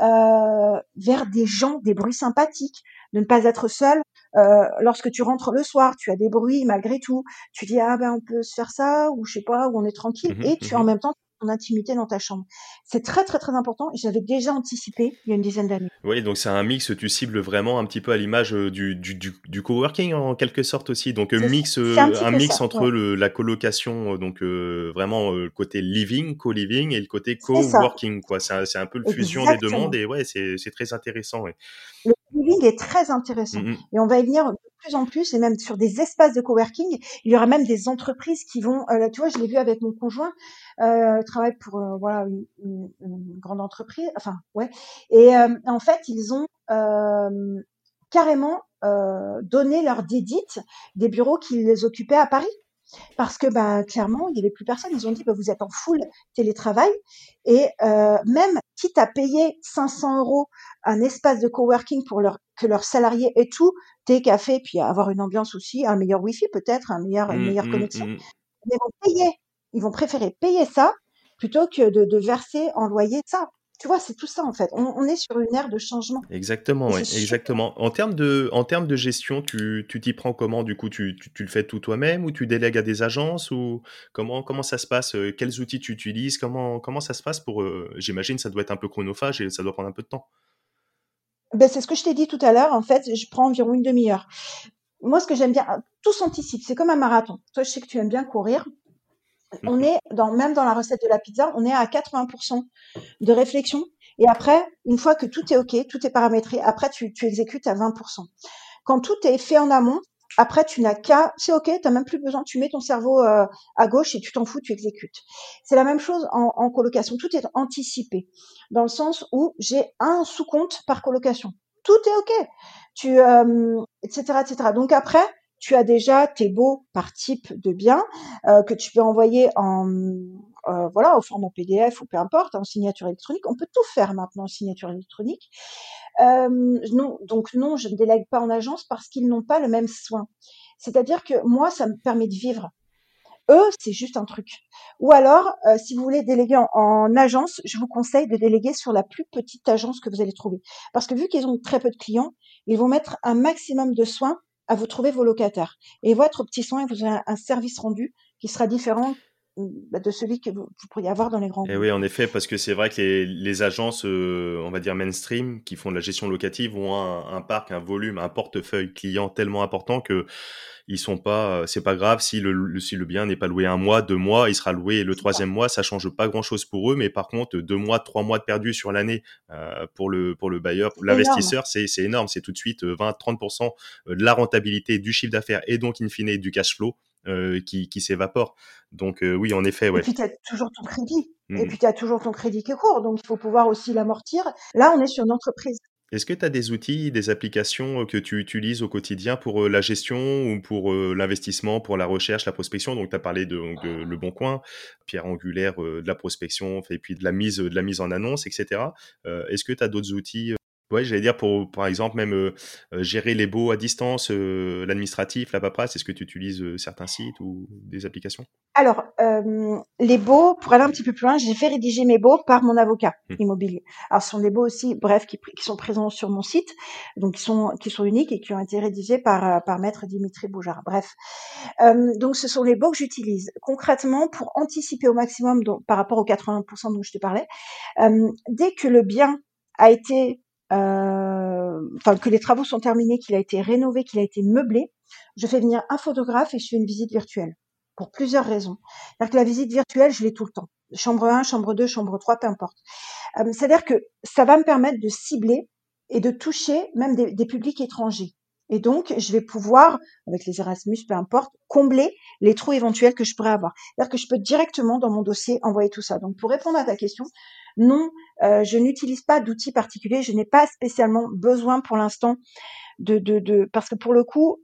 euh, vers des gens, des bruits sympathiques, de ne pas être seul. Euh, lorsque tu rentres le soir, tu as des bruits malgré tout. Tu dis ah ben on peut se faire ça ou je sais pas où on est tranquille mmh et tu mmh en même temps ton intimité dans ta chambre. C'est très très très important et j'avais déjà anticipé il y a une dizaine d'années. Oui, donc c'est un mix, tu cibles vraiment un petit peu à l'image euh, du, du, du, du coworking en quelque sorte aussi. Donc euh, mix, euh, un, un mix entre le, la colocation, donc vraiment le côté living, co-living et le côté co-working. C'est un, un, peu le fusion des deux mondes et ouais, c'est très intéressant. Ouais. Le living est très intéressant. Mmh et on va y venir plus en plus, et même sur des espaces de coworking, il y aura même des entreprises qui vont, euh, tu vois, je l'ai vu avec mon conjoint, euh, travaille pour euh, voilà une, une, grande entreprise, enfin ouais, et euh, en fait ils ont carrément donné leur dédite des bureaux qu'ils occupaient à Paris. Parce que bah, clairement, il n'y avait plus personne. Ils ont dit bah, vous êtes en full télétravail et même quitte à payer 500 euros un espace de coworking pour leur, que leurs salariés aient tout, thé, café, puis avoir une ambiance aussi, un meilleur wifi peut-être, un meilleur, une mmh, meilleure mmh, connexion. Mmh. Ils vont payer, ils vont préférer payer ça plutôt que de, de verser en loyer ça. Tu vois, c'est tout ça en fait. On, on, est sur une ère de changement. Exactement, ouais, exactement. En termes de, en termes de gestion, tu, tu t'y prends comment Du coup, tu, tu, tu le fais tout toi-même ou tu délègues à des agences ou comment, comment ça se passe euh, Quels outils tu utilises Comment, comment ça se passe pour euh, J'imagine ça doit être un peu chronophage et ça doit prendre un peu de temps. Ben, c'est ce que je t'ai dit tout à l'heure. En fait, je prends environ une demi-heure. moi, ce que j'aime bien, tout s'anticipe. C'est comme un marathon. Toi, je sais que tu aimes bien courir. On mhm. est dans, même dans la recette de la pizza, on est à 80% de réflexion. Et après, une fois que tout est OK, tout est paramétré, après, tu, tu exécutes à 20%. Quand tout est fait en amont, après, tu n'as qu'à, c'est ok, tu n'as même plus besoin, tu mets ton cerveau euh, à gauche et tu t'en fous, tu exécutes. C'est la même chose en, en, colocation, tout est anticipé, dans le sens où j'ai un sous-compte par colocation. Tout est ok, tu, euh, etc., etc. Donc après, tu as déjà tes beaux par type de bien euh, que tu peux envoyer en euh, voilà au format PDF ou peu importe en signature électronique. On peut tout faire maintenant en signature électronique. Euh, non, donc non, je ne délègue pas en agence parce qu'ils n'ont pas le même soin. C'est-à-dire que moi, ça me permet de vivre. Eux, c'est juste un truc. Ou alors, si vous voulez déléguer en, agence, je vous conseille de déléguer sur la plus petite agence que vous allez trouver. Parce que vu qu'ils ont très peu de clients, ils vont mettre un maximum de soins à vous trouver vos locataires. Et votre petit soin, vous avez un service rendu qui sera différent de celui que vous, pourriez avoir dans les grands. Et oui, en effet, parce que c'est vrai que les, agences, euh, on va dire mainstream, qui font de la gestion locative, ont un, parc, un volume, un portefeuille client tellement important que ils sont pas, c'est pas grave si le, si le bien n'est pas loué un mois, deux mois, il sera loué le troisième mois, ça change pas grand chose pour eux, mais par contre deux mois, trois mois de perdu sur l'année euh, pour le pour le bailleur, l'investisseur, c'est énorme, c'est tout de suite 20-30% euh, de la rentabilité du chiffre d'affaires et donc in fine du cash flow euh, qui, qui s'évapore. Donc euh, oui, en effet, ouais. Et puis tu as toujours ton crédit. Et mmh. puis tu as toujours ton crédit qui court, donc il faut pouvoir aussi l'amortir. Là, on est sur une entreprise. Est-ce que tu as des outils, des applications euh, que tu utilises au quotidien pour la gestion ou pour l'investissement, pour la recherche, la prospection? Donc, tu as parlé de, de, Le Bon Coin, pierre angulaire de la prospection, et puis de la mise, de la mise en annonce, etc. Est-ce que tu as d'autres outils Ouais, j'allais dire pour, par exemple, même euh, gérer les baux à distance, euh, l'administratif, la paperasse, est-ce que tu utilises certains sites ou des applications? Alors, les baux, pour aller un petit peu plus loin, j'ai fait rédiger mes baux par mon avocat mmh. immobilier. Alors, ce sont des baux aussi, bref, qui, qui, sont présents sur mon site, donc qui sont, qui sont uniques et qui ont été rédigés par, par maître Dimitri Boujard. Bref, donc ce sont les baux que j'utilise concrètement pour anticiper au maximum donc, par rapport aux 80% dont je te parlais. dès que le bien a été enfin que les travaux sont terminés, qu'il a été rénové, qu'il a été meublé, je fais venir un photographe et je fais une visite virtuelle pour plusieurs raisons. C'est-à-dire que la visite virtuelle, je l'ai tout le temps. Chambre 1, chambre 2, chambre 3, peu importe. Euh, c'est-à-dire que ça va me permettre de cibler et de toucher même des publics étrangers. Et donc, je vais pouvoir, avec les Erasmus, peu importe, combler les trous éventuels que je pourrais avoir. C'est-à-dire que je peux directement dans mon dossier envoyer tout ça. Donc, pour répondre à ta question, non, euh, je n'utilise pas d'outils particuliers. Je n'ai pas spécialement besoin pour l'instant de, de, de, parce que pour le coup,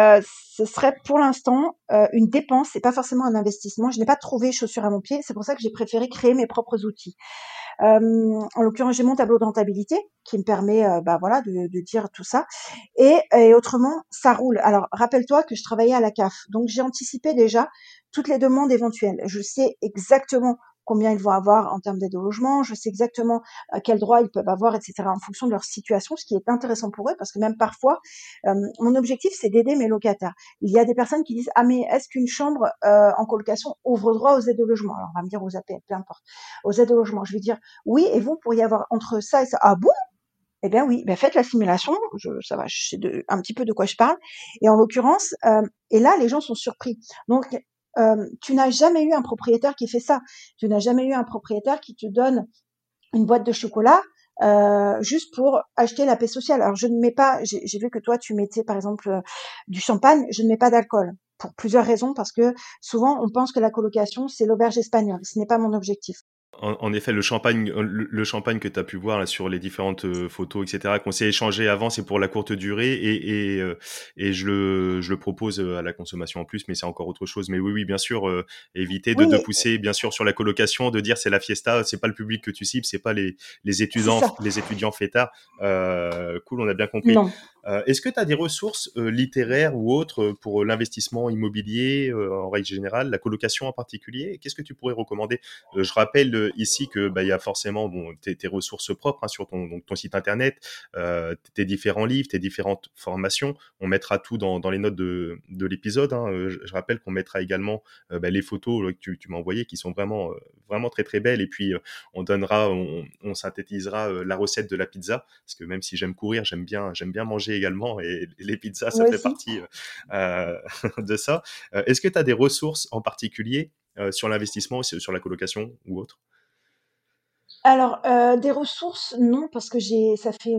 euh, ce serait pour l'instant euh, une dépense et pas forcément un investissement. Je n'ai pas trouvé chaussure à mon pied. C'est pour ça que j'ai préféré créer mes propres outils. Euh, en l'occurrence, j'ai mon tableau de rentabilité qui me permet, bah voilà, de, dire tout ça. Et autrement, ça roule. Alors, rappelle-toi que je travaillais à la CAF, donc j'ai anticipé déjà toutes les demandes éventuelles. Je sais exactement combien ils vont avoir en termes d'aide au logement, je sais exactement euh, quels droits ils peuvent avoir, etc., en fonction de leur situation, ce qui est intéressant pour eux, parce que même parfois, euh, mon objectif, c'est d'aider mes locataires. Il y a des personnes qui disent, ah mais est-ce qu'une chambre euh, en colocation ouvre droit aux aides au logement? Alors, on va me dire aux APL, peu importe, aux aides au logement. Je vais dire, oui, et vous pourriez avoir entre ça et ça. Ah bon? Eh bien oui, ben faites la simulation, je, ça va, je sais de, un petit peu de quoi je parle. Et en l'occurrence, et là, les gens sont surpris. Donc, euh, tu n'as jamais eu un propriétaire qui fait ça. Tu n'as jamais eu un propriétaire qui te donne une boîte de chocolat euh, juste pour acheter la paix sociale. Alors je ne mets pas, j'ai vu que toi tu mettais par exemple euh, du champagne, je ne mets pas d'alcool pour plusieurs raisons parce que souvent on pense que la colocation c'est l'auberge espagnole. Ce n'est pas mon objectif en, effet, le champagne, euh, le, champagne que tu as pu voir là, sur les différentes euh, photos, etc., qu'on s'est échangé avant, c'est pour la courte durée et, et, euh, et je, le, je le propose à la consommation en plus, mais c'est encore autre chose. Mais oui, oui, bien sûr, éviter de, de, pousser, bien sûr, sur la colocation, de dire c'est la fiesta, c'est pas le public que tu cibles, c'est pas les, les étudiants, les étudiants fêtards. cool, on a bien compris. Euh, est-ce que tu as des ressources euh, littéraires ou autres euh, pour l'investissement immobilier en règle générale, la colocation en particulier? Qu'est-ce que tu pourrais recommander? Je rappelle ici que bah, il y a forcément tes, ressources propres hein, sur ton, ton site internet, tes différents livres, tes différentes formations. On mettra tout dans, dans les notes de, de l'épisode. Hein. Je, rappelle qu'on mettra également bah, les photos que tu, m'as envoyées qui sont vraiment vraiment très très belle. Et puis on donnera, on, synthétisera la recette de la pizza parce que même si j'aime courir, j'aime bien, j'aime bien manger également et, les pizzas, ça fait partie de ça. Est-ce que tu as des ressources en particulier sur l'investissement, sur la colocation ou autre? Alors, euh, des ressources, non, parce que j'ai, ça fait,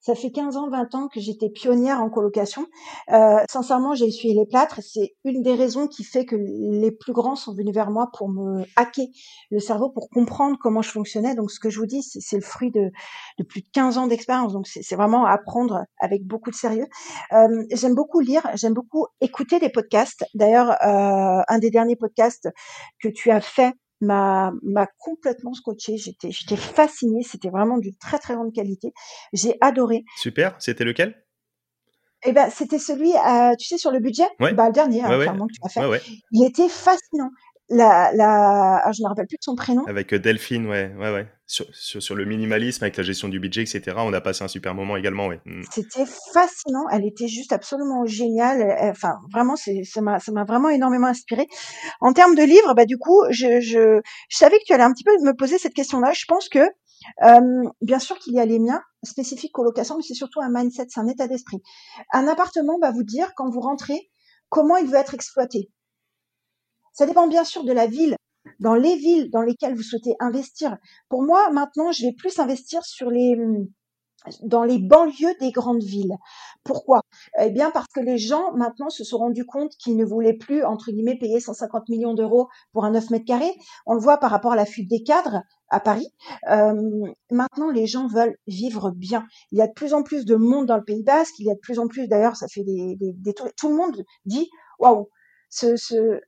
ça fait 15 ans, 20 ans que j'étais pionnière en colocation. Euh, sincèrement, j'ai essuyé les plâtres. C'est une des raisons qui fait que les plus grands sont venus vers moi pour me hacker le cerveau, pour comprendre comment je fonctionnais. Donc, ce que je vous dis, c'est le fruit de, de plus de 15 ans d'expérience. Donc, c'est vraiment apprendre avec beaucoup de sérieux. Euh, j'aime beaucoup lire, j'aime beaucoup écouter des podcasts. D'ailleurs, euh, un des derniers podcasts que tu as fait m'a m'a complètement scotché. J'étais j'étais fascinée. C'était vraiment d'une très très grande qualité. J'ai adoré. Super. C'était lequel? Eh ben, c'était celui, euh, tu sais, sur le budget, bah, le dernier, hein, clairement, que tu as fait. Il était fascinant la, la, ah, je ne me rappelle plus de son prénom. Avec euh, Delphine, ouais, ouais, ouais. Sur, sur, le minimalisme, avec la gestion du budget, etc. On a passé un super moment également, ouais. Mm. C'était fascinant. Elle était juste absolument géniale. Enfin, vraiment, ça m'a, ça m'a vraiment énormément inspiré. En termes de livres, bah, du coup, je, je, je savais que tu allais un petit peu me poser cette question-là. Je pense que, euh, bien sûr qu'il y a les miens spécifiques colocation, mais c'est surtout un mindset, c'est un état d'esprit. Un appartement va vous dire, quand vous rentrez, comment il veut être exploité? Ça dépend bien sûr de la ville, dans les villes dans lesquelles vous souhaitez investir. Pour moi, maintenant, je vais plus investir sur les dans les banlieues des grandes villes. Pourquoi? Eh bien parce que les gens maintenant se sont rendus compte qu'ils ne voulaient plus entre guillemets payer 150 millions d'euros pour un 9 mètres carrés. On le voit par rapport à la fuite des cadres à Paris. Euh, maintenant, les gens veulent vivre bien. Il y a de plus en plus de monde dans le Pays Basque. Il y a de plus en plus, d'ailleurs, ça fait des, des, des tout le monde dit waouh, ce, ce,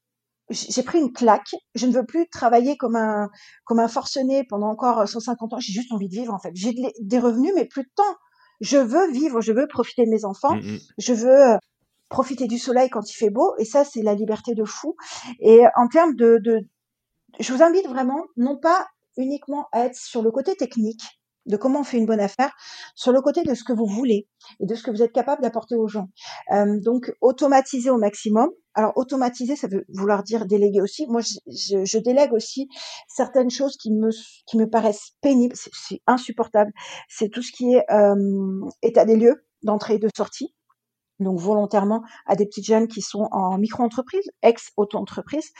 j'ai pris une claque. Je ne veux plus travailler comme un comme un forcené pendant encore 150 ans. J'ai juste envie de vivre en fait. J'ai des revenus, mais plus de temps. Je veux vivre. Je veux profiter de mes enfants. Mmh, mmh. Je veux euh, profiter du soleil quand il fait beau. Et ça, c'est la liberté de fou. Et en termes de, de, je vous invite vraiment, non pas uniquement à être sur le côté technique, de comment on fait une bonne affaire, sur le côté de ce que vous voulez et de ce que vous êtes capable d'apporter aux gens. Euh, donc, automatiser au maximum. Alors, automatiser, ça veut vouloir dire déléguer aussi. Moi, je, je, délègue aussi certaines choses qui me, qui me paraissent pénibles. C'est insupportable. C'est tout ce qui est euh, état des lieux d'entrée et de sortie donc volontairement à des petites jeunes qui sont en micro-entreprise, ex-auto-entreprise.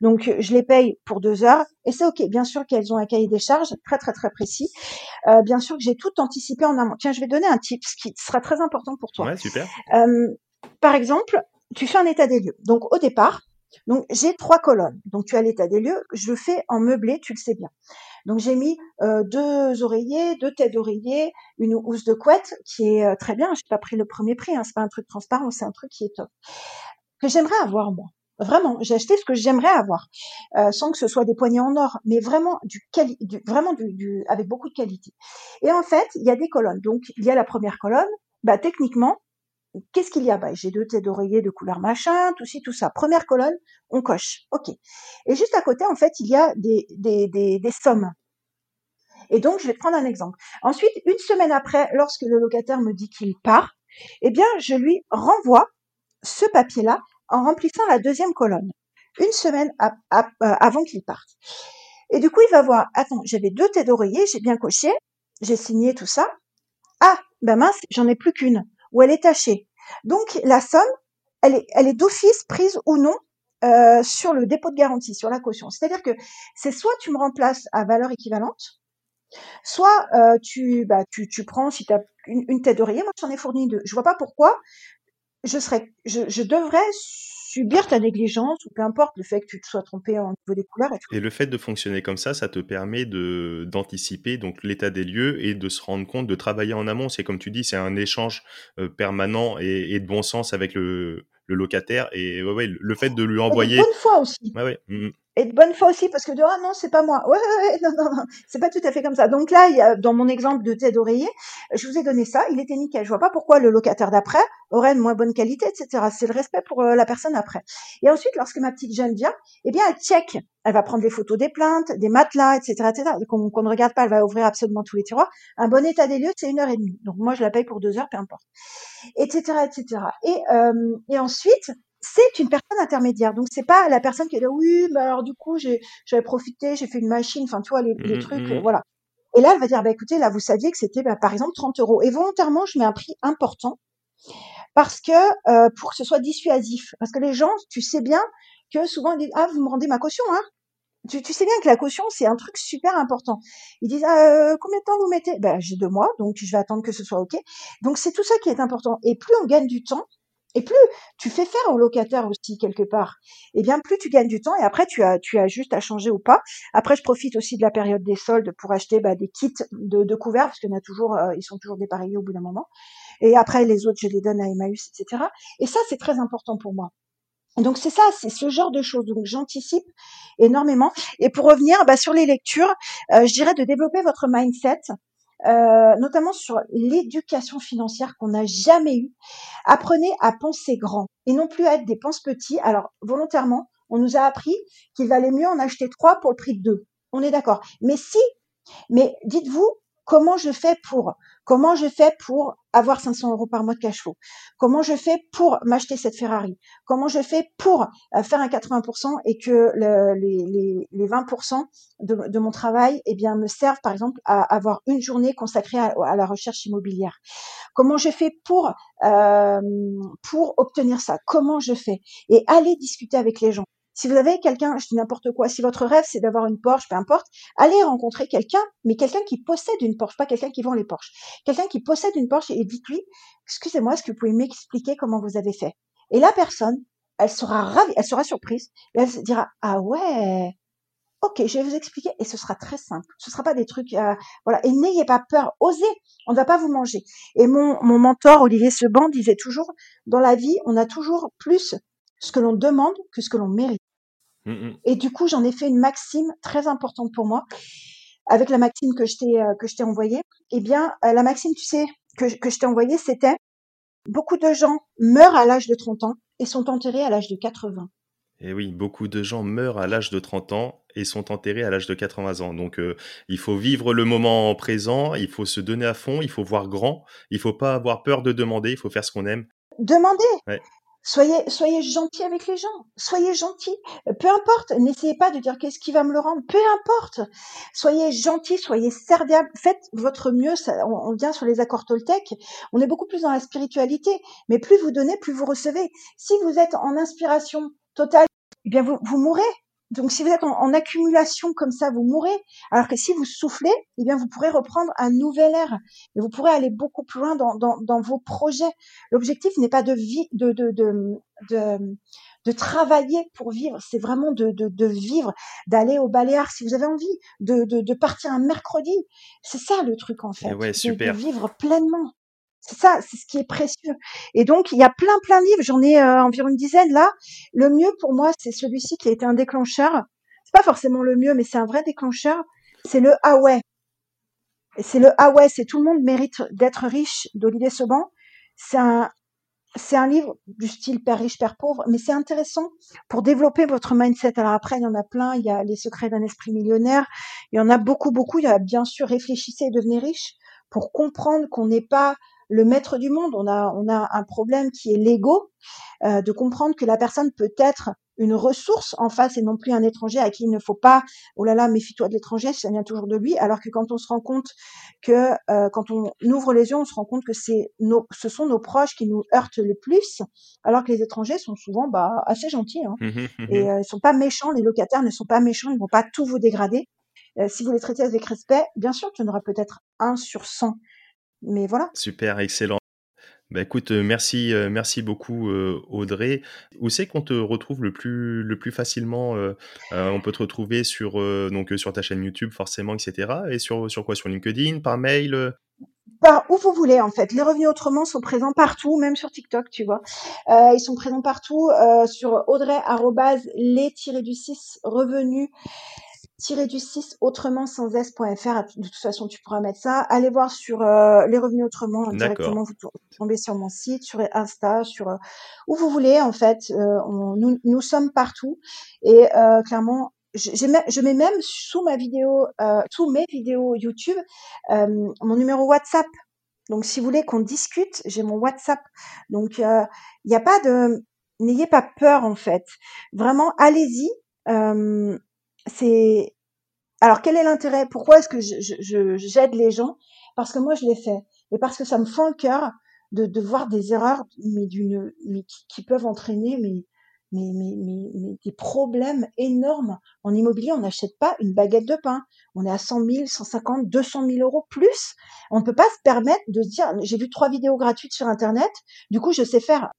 Donc je les paye pour deux heures et c'est ok. Bien sûr qu'elles ont un cahier des charges très très très précis. Euh, bien sûr que j'ai tout anticipé en amont. Tiens, je vais donner un tip qui sera très important pour toi. Ouais, super. Euh, par exemple, tu fais un état des lieux. Donc au départ, donc j'ai trois colonnes. Donc tu as l'état des lieux. Je fais en meublé, tu le sais bien. Donc j'ai mis euh, deux oreillers, deux têtes d'oreiller, une housse de couette qui est euh, très bien. J'ai pas pris le premier prix, hein, c'est pas un truc transparent, c'est un truc qui est top que j'aimerais avoir moi. Vraiment, j'ai acheté ce que j'aimerais avoir, euh, sans que ce soit des poignées en or, mais vraiment du, quali du vraiment du, du, avec beaucoup de qualité. Et en fait, il y a des colonnes. Donc il y a la première colonne. Bah techniquement, Qu'est-ce qu'il y a? Bah, J'ai deux têtes d'oreiller de couleur machin, tout ci, tout ça. Première colonne, on coche. OK. Et juste à côté, en fait, il y a des, sommes. Et donc, je vais prendre un exemple. Ensuite, une semaine après, lorsque le locataire me dit qu'il part, eh bien, je lui renvoie ce papier-là en remplissant la deuxième colonne. Une semaine euh, avant qu'il parte. Et du coup, il va voir, attends, j'avais deux têtes d'oreiller, j'ai bien coché, j'ai signé tout ça. Ah, ben mince, j'en ai plus qu'une ou elle est tachée. Donc la somme, elle est, d'office prise ou non euh, sur le dépôt de garantie, sur la caution. C'est-à-dire que c'est soit tu me remplaces à valeur équivalente, soit euh, tu, bah, tu, prends, si tu as une, tête d'oreiller, moi j'en ai fourni deux. Je vois pas pourquoi je serais, je devrais subir ta négligence ou peu importe le fait que tu te sois trompé au niveau des couleurs et tout. Et le fait de fonctionner comme ça, ça te permet de d'anticiper donc l'état des lieux et de se rendre compte, de travailler en amont. C'est comme tu dis, c'est un échange euh, permanent et, de bon sens avec le, le locataire et ouais, ouais, le fait de lui envoyer. Bonne foi aussi. Ouais. Mmh, mmh et de bonne foi aussi parce que de ah non c'est pas moi. Ouais, ouais, ouais non non non c'est pas tout à fait comme ça. Donc là il y a, dans mon exemple de tête d'oreiller je vous ai donné ça il était nickel. Je vois pas pourquoi le locataire d'après aurait une moins bonne qualité etc c'est le respect pour euh, la personne après. Et ensuite lorsque ma petite jeune vient eh bien elle check. Elle va prendre des photos des plaintes des matelas etc etc qu'on ne regarde pas elle va ouvrir absolument tous les tiroirs. Un bon état des lieux c'est une heure et demie. Donc moi je la paye pour deux heures peu importe. Etc etc et euh, et ensuite c'est une personne intermédiaire. Donc c'est pas la personne qui est là, oui, mais alors du coup, j'ai, j'avais profité, j'ai fait une machine, enfin, tu vois, les, les Mmh, trucs, mmh mh. voilà. Et là, elle va dire, bah écoutez, là, vous saviez que c'était, bah, par exemple, 30 euros. Et volontairement, je mets un prix important parce que euh, pour que ce soit dissuasif. Parce que les gens, tu sais bien que souvent ils disent, ah, vous me rendez ma caution, hein tu, tu sais bien que la caution, c'est un truc super important. Ils disent, ah, euh, combien de temps vous mettez? Ben, j'ai deux mois, donc je vais attendre que ce soit OK. Donc, c'est tout ça qui est important. Et plus on gagne du temps, et plus tu fais faire au locataire aussi quelque part, et bien plus tu gagnes du temps. Et après, tu as, tu as juste à changer ou pas. Après, je profite aussi de la période des soldes pour acheter bah, des kits de, de couverts, parce en a toujours, euh, ils sont toujours dépareillés au bout d'un moment. Et après, les autres, je les donne à Emmaüs, etc. Et ça, c'est très important pour moi. Donc c'est ça, c'est ce genre de choses. Donc j'anticipe énormément. Et pour revenir bah, sur les lectures, euh, je dirais de développer votre mindset, euh, notamment sur l'éducation financière qu'on n'a jamais eue. Apprenez à penser grand et non plus à être des penses petits. Alors volontairement, on nous a appris qu'il valait mieux en acheter trois pour le prix de deux. On est d'accord. Mais si, mais dites-vous comment je fais pour Comment je fais pour avoir 500 euros par mois de cash flow? Comment je fais pour m'acheter cette Ferrari? Comment je fais pour euh, faire un 80% et que le, les, les, les, 20% de, mon travail eh bien, me servent, par exemple, à avoir une journée consacrée à, à la recherche immobilière? Comment je fais pour, euh, pour obtenir ça? Comment je fais? Et aller discuter avec les gens. Si vous avez quelqu'un, je dis n'importe quoi, si votre rêve c'est d'avoir une Porsche, peu importe, allez rencontrer quelqu'un, mais quelqu'un qui possède une Porsche, pas quelqu'un qui vend les Porsche. Quelqu'un qui possède une Porsche et dites-lui, excusez-moi, est-ce que vous pouvez m'expliquer comment vous avez fait? Et la personne, elle sera ravie, elle sera surprise, et elle se dira, ah ouais, ok, je vais vous expliquer, et ce sera très simple. Ce sera pas des trucs, euh, voilà. Et n'ayez pas peur, osez, on ne va pas vous manger. Et mon, mon mentor Olivier Seban disait toujours, dans la vie, on a toujours plus ce que l'on demande que ce que l'on mérite. Mmh et du coup, j'en ai fait une maxime très importante pour moi. Avec la maxime que je t'ai, euh, que je t'ai envoyée, eh bien, euh, la maxime, tu sais, que, que je t'ai envoyée, c'était beaucoup de gens meurent à l'âge de 30 ans et sont enterrés à l'âge de 80. Et oui, beaucoup de gens meurent à l'âge de 30 ans et sont enterrés à l'âge de 80 ans. Donc, euh, il faut vivre le moment présent, il faut se donner à fond, il faut voir grand, il faut pas avoir peur de demander, il faut faire ce qu'on aime. Demandez. Ouais. Soyez, soyez gentil avec les gens. Soyez gentil. Peu importe. N'essayez pas de dire qu'est-ce qui va me le rendre. Peu importe. Soyez gentil, soyez serviable. Faites votre mieux. On, vient sur les accords Toltec. On est beaucoup plus dans la spiritualité. Mais plus vous donnez, plus vous recevez. Si vous êtes en inspiration totale, eh bien, vous, vous mourrez. Donc, si vous êtes en, en, accumulation comme ça, vous mourrez. Alors que si vous soufflez, eh bien, vous pourrez reprendre un nouvel air et vous pourrez aller beaucoup plus loin dans, dans, dans vos projets. L'objectif n'est pas de, vie, de, de, de, de, de travailler pour vivre, c'est vraiment de, de, de vivre, d'aller au Baléares si vous avez envie, de, de, de partir un mercredi. C'est ça le truc en fait, ouais, de, de vivre pleinement. C'est ça, c'est ce qui est précieux. Et donc, il y a plein, plein de livres. J'en ai euh, environ une dizaine là. Le mieux pour moi, c'est celui-ci qui a été un déclencheur. C'est pas forcément le mieux, mais c'est un vrai déclencheur. C'est le Ah ouais. C'est le Ah c'est tout le monde mérite d'être riche d'Olivier Seban. C'est un, c'est un livre du style Père riche, Père pauvre, mais c'est intéressant pour développer votre mindset. Alors après, il y en a plein. Il y a Les secrets d'un esprit millionnaire. Il y en a beaucoup, beaucoup. Il y a bien sûr Réfléchissez et devenez riche pour comprendre qu'on n'est pas le maître du monde. On a, on a un problème qui est l'ego, euh, de comprendre que la personne peut être une ressource en face et non plus un étranger à qui il ne faut pas, oh là là, méfie-toi de l'étranger, ça vient toujours de lui. Alors que quand on se rend compte que, euh, quand on ouvre les yeux, on se rend compte que c'est nos, ce sont nos proches qui nous heurtent le plus, alors que les étrangers sont souvent bah, assez gentils. Hein. et euh, ils sont pas méchants, les locataires ne sont pas méchants, ils vont pas tout vous dégrader. Euh, si vous les traitez avec respect, bien sûr, tu en auras peut-être un sur 100 mais voilà. Super, excellent. Bah écoute, euh, merci, euh, merci beaucoup euh, Audrey. Où c'est qu'on te retrouve le plus, le plus facilement euh, On peut te retrouver sur, donc, sur ta chaîne YouTube forcément, etc. Et sur, sur quoi? Sur LinkedIn, par mail par où vous voulez en fait. Les revenus autrement sont présents partout, même sur TikTok, tu vois. Euh, ils sont présents partout sur Audrey les du 6 revenus tiré du 6 autrement sans s.fr. De toute façon, tu pourras mettre ça. Allez voir sur euh, les revenus autrement directement. Vous tombez sur mon site, sur Insta, sur euh, où vous voulez. En fait, euh, on, nous, nous sommes partout et euh, clairement. Je mets même sous ma vidéo, euh, sous mes vidéos YouTube, euh, mon numéro WhatsApp. Donc, si vous voulez qu'on discute, j'ai mon WhatsApp. Donc, il n'y a pas de, n'ayez pas peur en fait. Vraiment, allez-y. Euh, c'est alors quel est l'intérêt? Pourquoi est-ce que je, je, j'aide les gens? Parce que moi je l'ai fait et parce que ça me fend le cœur de, de voir des erreurs mais d'une qui, peuvent entraîner mais mais, mais, des problèmes énormes. En immobilier, on n'achète pas une baguette de pain. On est à 100 000, 150, 200 000 euros plus. On ne peut pas se permettre de dire, j'ai vu trois vidéos gratuites sur Internet, du coup, je sais faire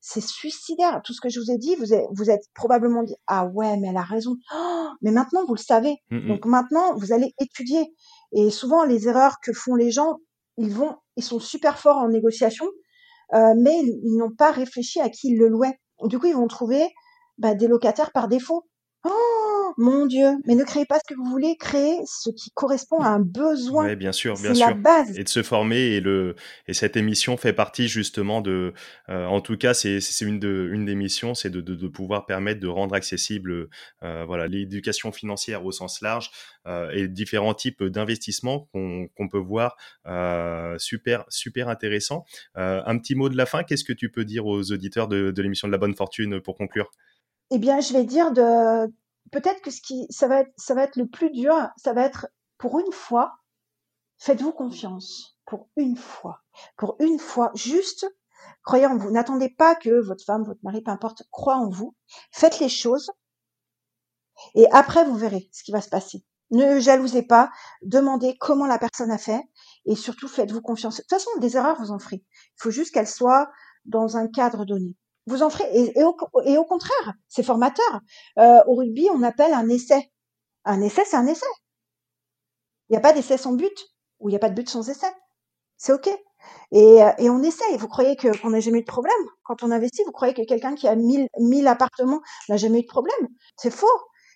c'est suicidaire. Tout ce que je vous ai dit, vous êtes, vous êtes probablement dit ah ouais, mais elle a raison. Oh, mais maintenant vous le savez. Mmh, mmh. Donc maintenant vous allez étudier. Et souvent les erreurs que font les gens, ils vont, ils sont super forts en négociation, euh, mais ils, n'ont pas réfléchi à qui ils le louaient. Du coup ils vont trouver bah, des locataires par défaut. Oh mon Dieu, mais ne créez pas ce que vous voulez, créez ce qui correspond à un besoin. Oui, bien sûr, bien sûr. la base. Et de se former et le et cette émission fait partie justement de, euh, en tout cas, c'est une de une des missions, c'est de, de, de pouvoir permettre de rendre accessible, euh, voilà, l'éducation financière au sens large euh, et différents types d'investissements qu'on peut voir, super super intéressant. Un petit mot de la fin, qu'est-ce que tu peux dire aux auditeurs de, de l'émission de la bonne fortune pour conclure? Eh bien, je vais dire de peut-être que ce qui ça va être ça va être le plus dur, ça va être pour une fois, faites-vous confiance pour une fois. Pour une fois, juste croyez en vous. N'attendez pas que votre femme, votre mari, peu importe, croit en vous. Faites les choses et après vous verrez ce qui va se passer. Ne jalousez pas, demandez comment la personne a fait et surtout faites-vous confiance. De toute façon, des erreurs vous en ferez. Il faut juste qu'elles soient dans un cadre donné vous en ferez. Et, au, contraire, c'est formateur. Euh, au rugby, on appelle un essai. Un essai, c'est un essai. Il n'y a pas d'essai sans but, ou il n'y a pas de but sans essai. C'est OK. Et, euh, on essaye. Vous croyez que qu'on n'a jamais eu de problème? Quand on investit Vous croyez que quelqu'un qui a 1000, 1000 appartements n'a jamais eu de problème? C'est faux.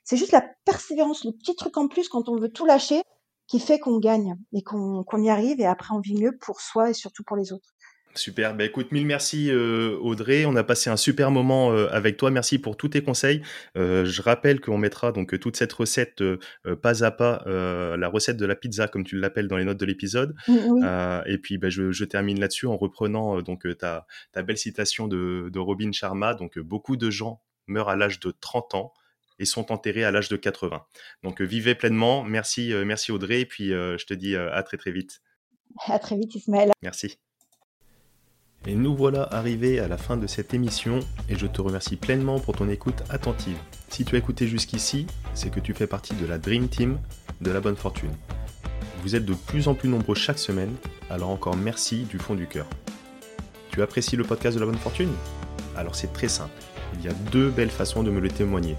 C'est juste la persévérance, le petit truc en plus quand on veut tout lâcher, qui fait qu'on gagne et qu'on y arrive. Et après, on vit mieux pour soi et surtout pour les autres. Super. Bah, écoute, mille merci euh, Audrey. On a passé un super moment euh, avec toi. Merci pour tous tes conseils. Euh, je rappelle qu'on mettra donc toute cette recette pas à pas, la recette de la pizza comme tu l'appelles dans les notes de l'épisode. et puis bah, je, termine là-dessus en reprenant donc ta, ta belle citation de, de Robin Sharma. Donc beaucoup de gens meurent à l'âge de 30 ans et sont enterrés à l'âge de 80. Donc vivez pleinement. Merci, merci Audrey. Et puis je te dis à très très vite. À très vite Ismaël. Merci. Et nous voilà arrivés à la fin de cette émission et je te remercie pleinement pour ton écoute attentive. Si tu as écouté jusqu'ici, c'est que tu fais partie de la Dream Team de la bonne fortune. Vous êtes de plus en plus nombreux chaque semaine, alors encore merci du fond du cœur. Tu apprécies le podcast de la bonne fortune? Alors c'est très simple. Il y a deux belles façons de me le témoigner.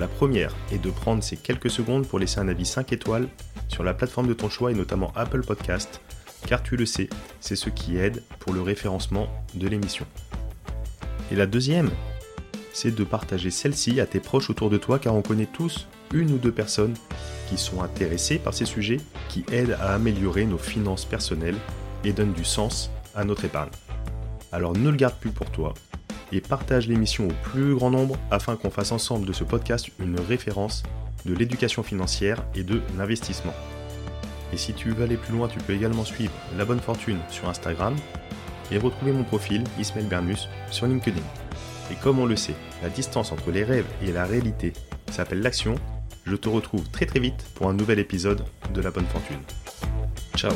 La première est de prendre ces quelques secondes pour laisser un avis 5 étoiles sur la plateforme de ton choix et notamment Apple Podcast car tu le sais, c'est ce qui aide pour le référencement de l'émission. Et la deuxième, c'est de partager celle-ci à tes proches autour de toi, car on connaît tous une ou deux personnes qui sont intéressées par ces sujets, qui aident à améliorer nos finances personnelles et donnent du sens à notre épargne. Alors ne le garde plus pour toi et partage l'émission au plus grand nombre afin qu'on fasse ensemble de ce podcast une référence de l'éducation financière et de l'investissement. Et si tu veux aller plus loin, tu peux également suivre La Bonne Fortune sur Instagram et retrouver mon profil Ismail Bernus sur LinkedIn. Et comme on le sait, la distance entre les rêves et la réalité s'appelle l'action. Je te retrouve très très vite pour un nouvel épisode de La Bonne Fortune. Ciao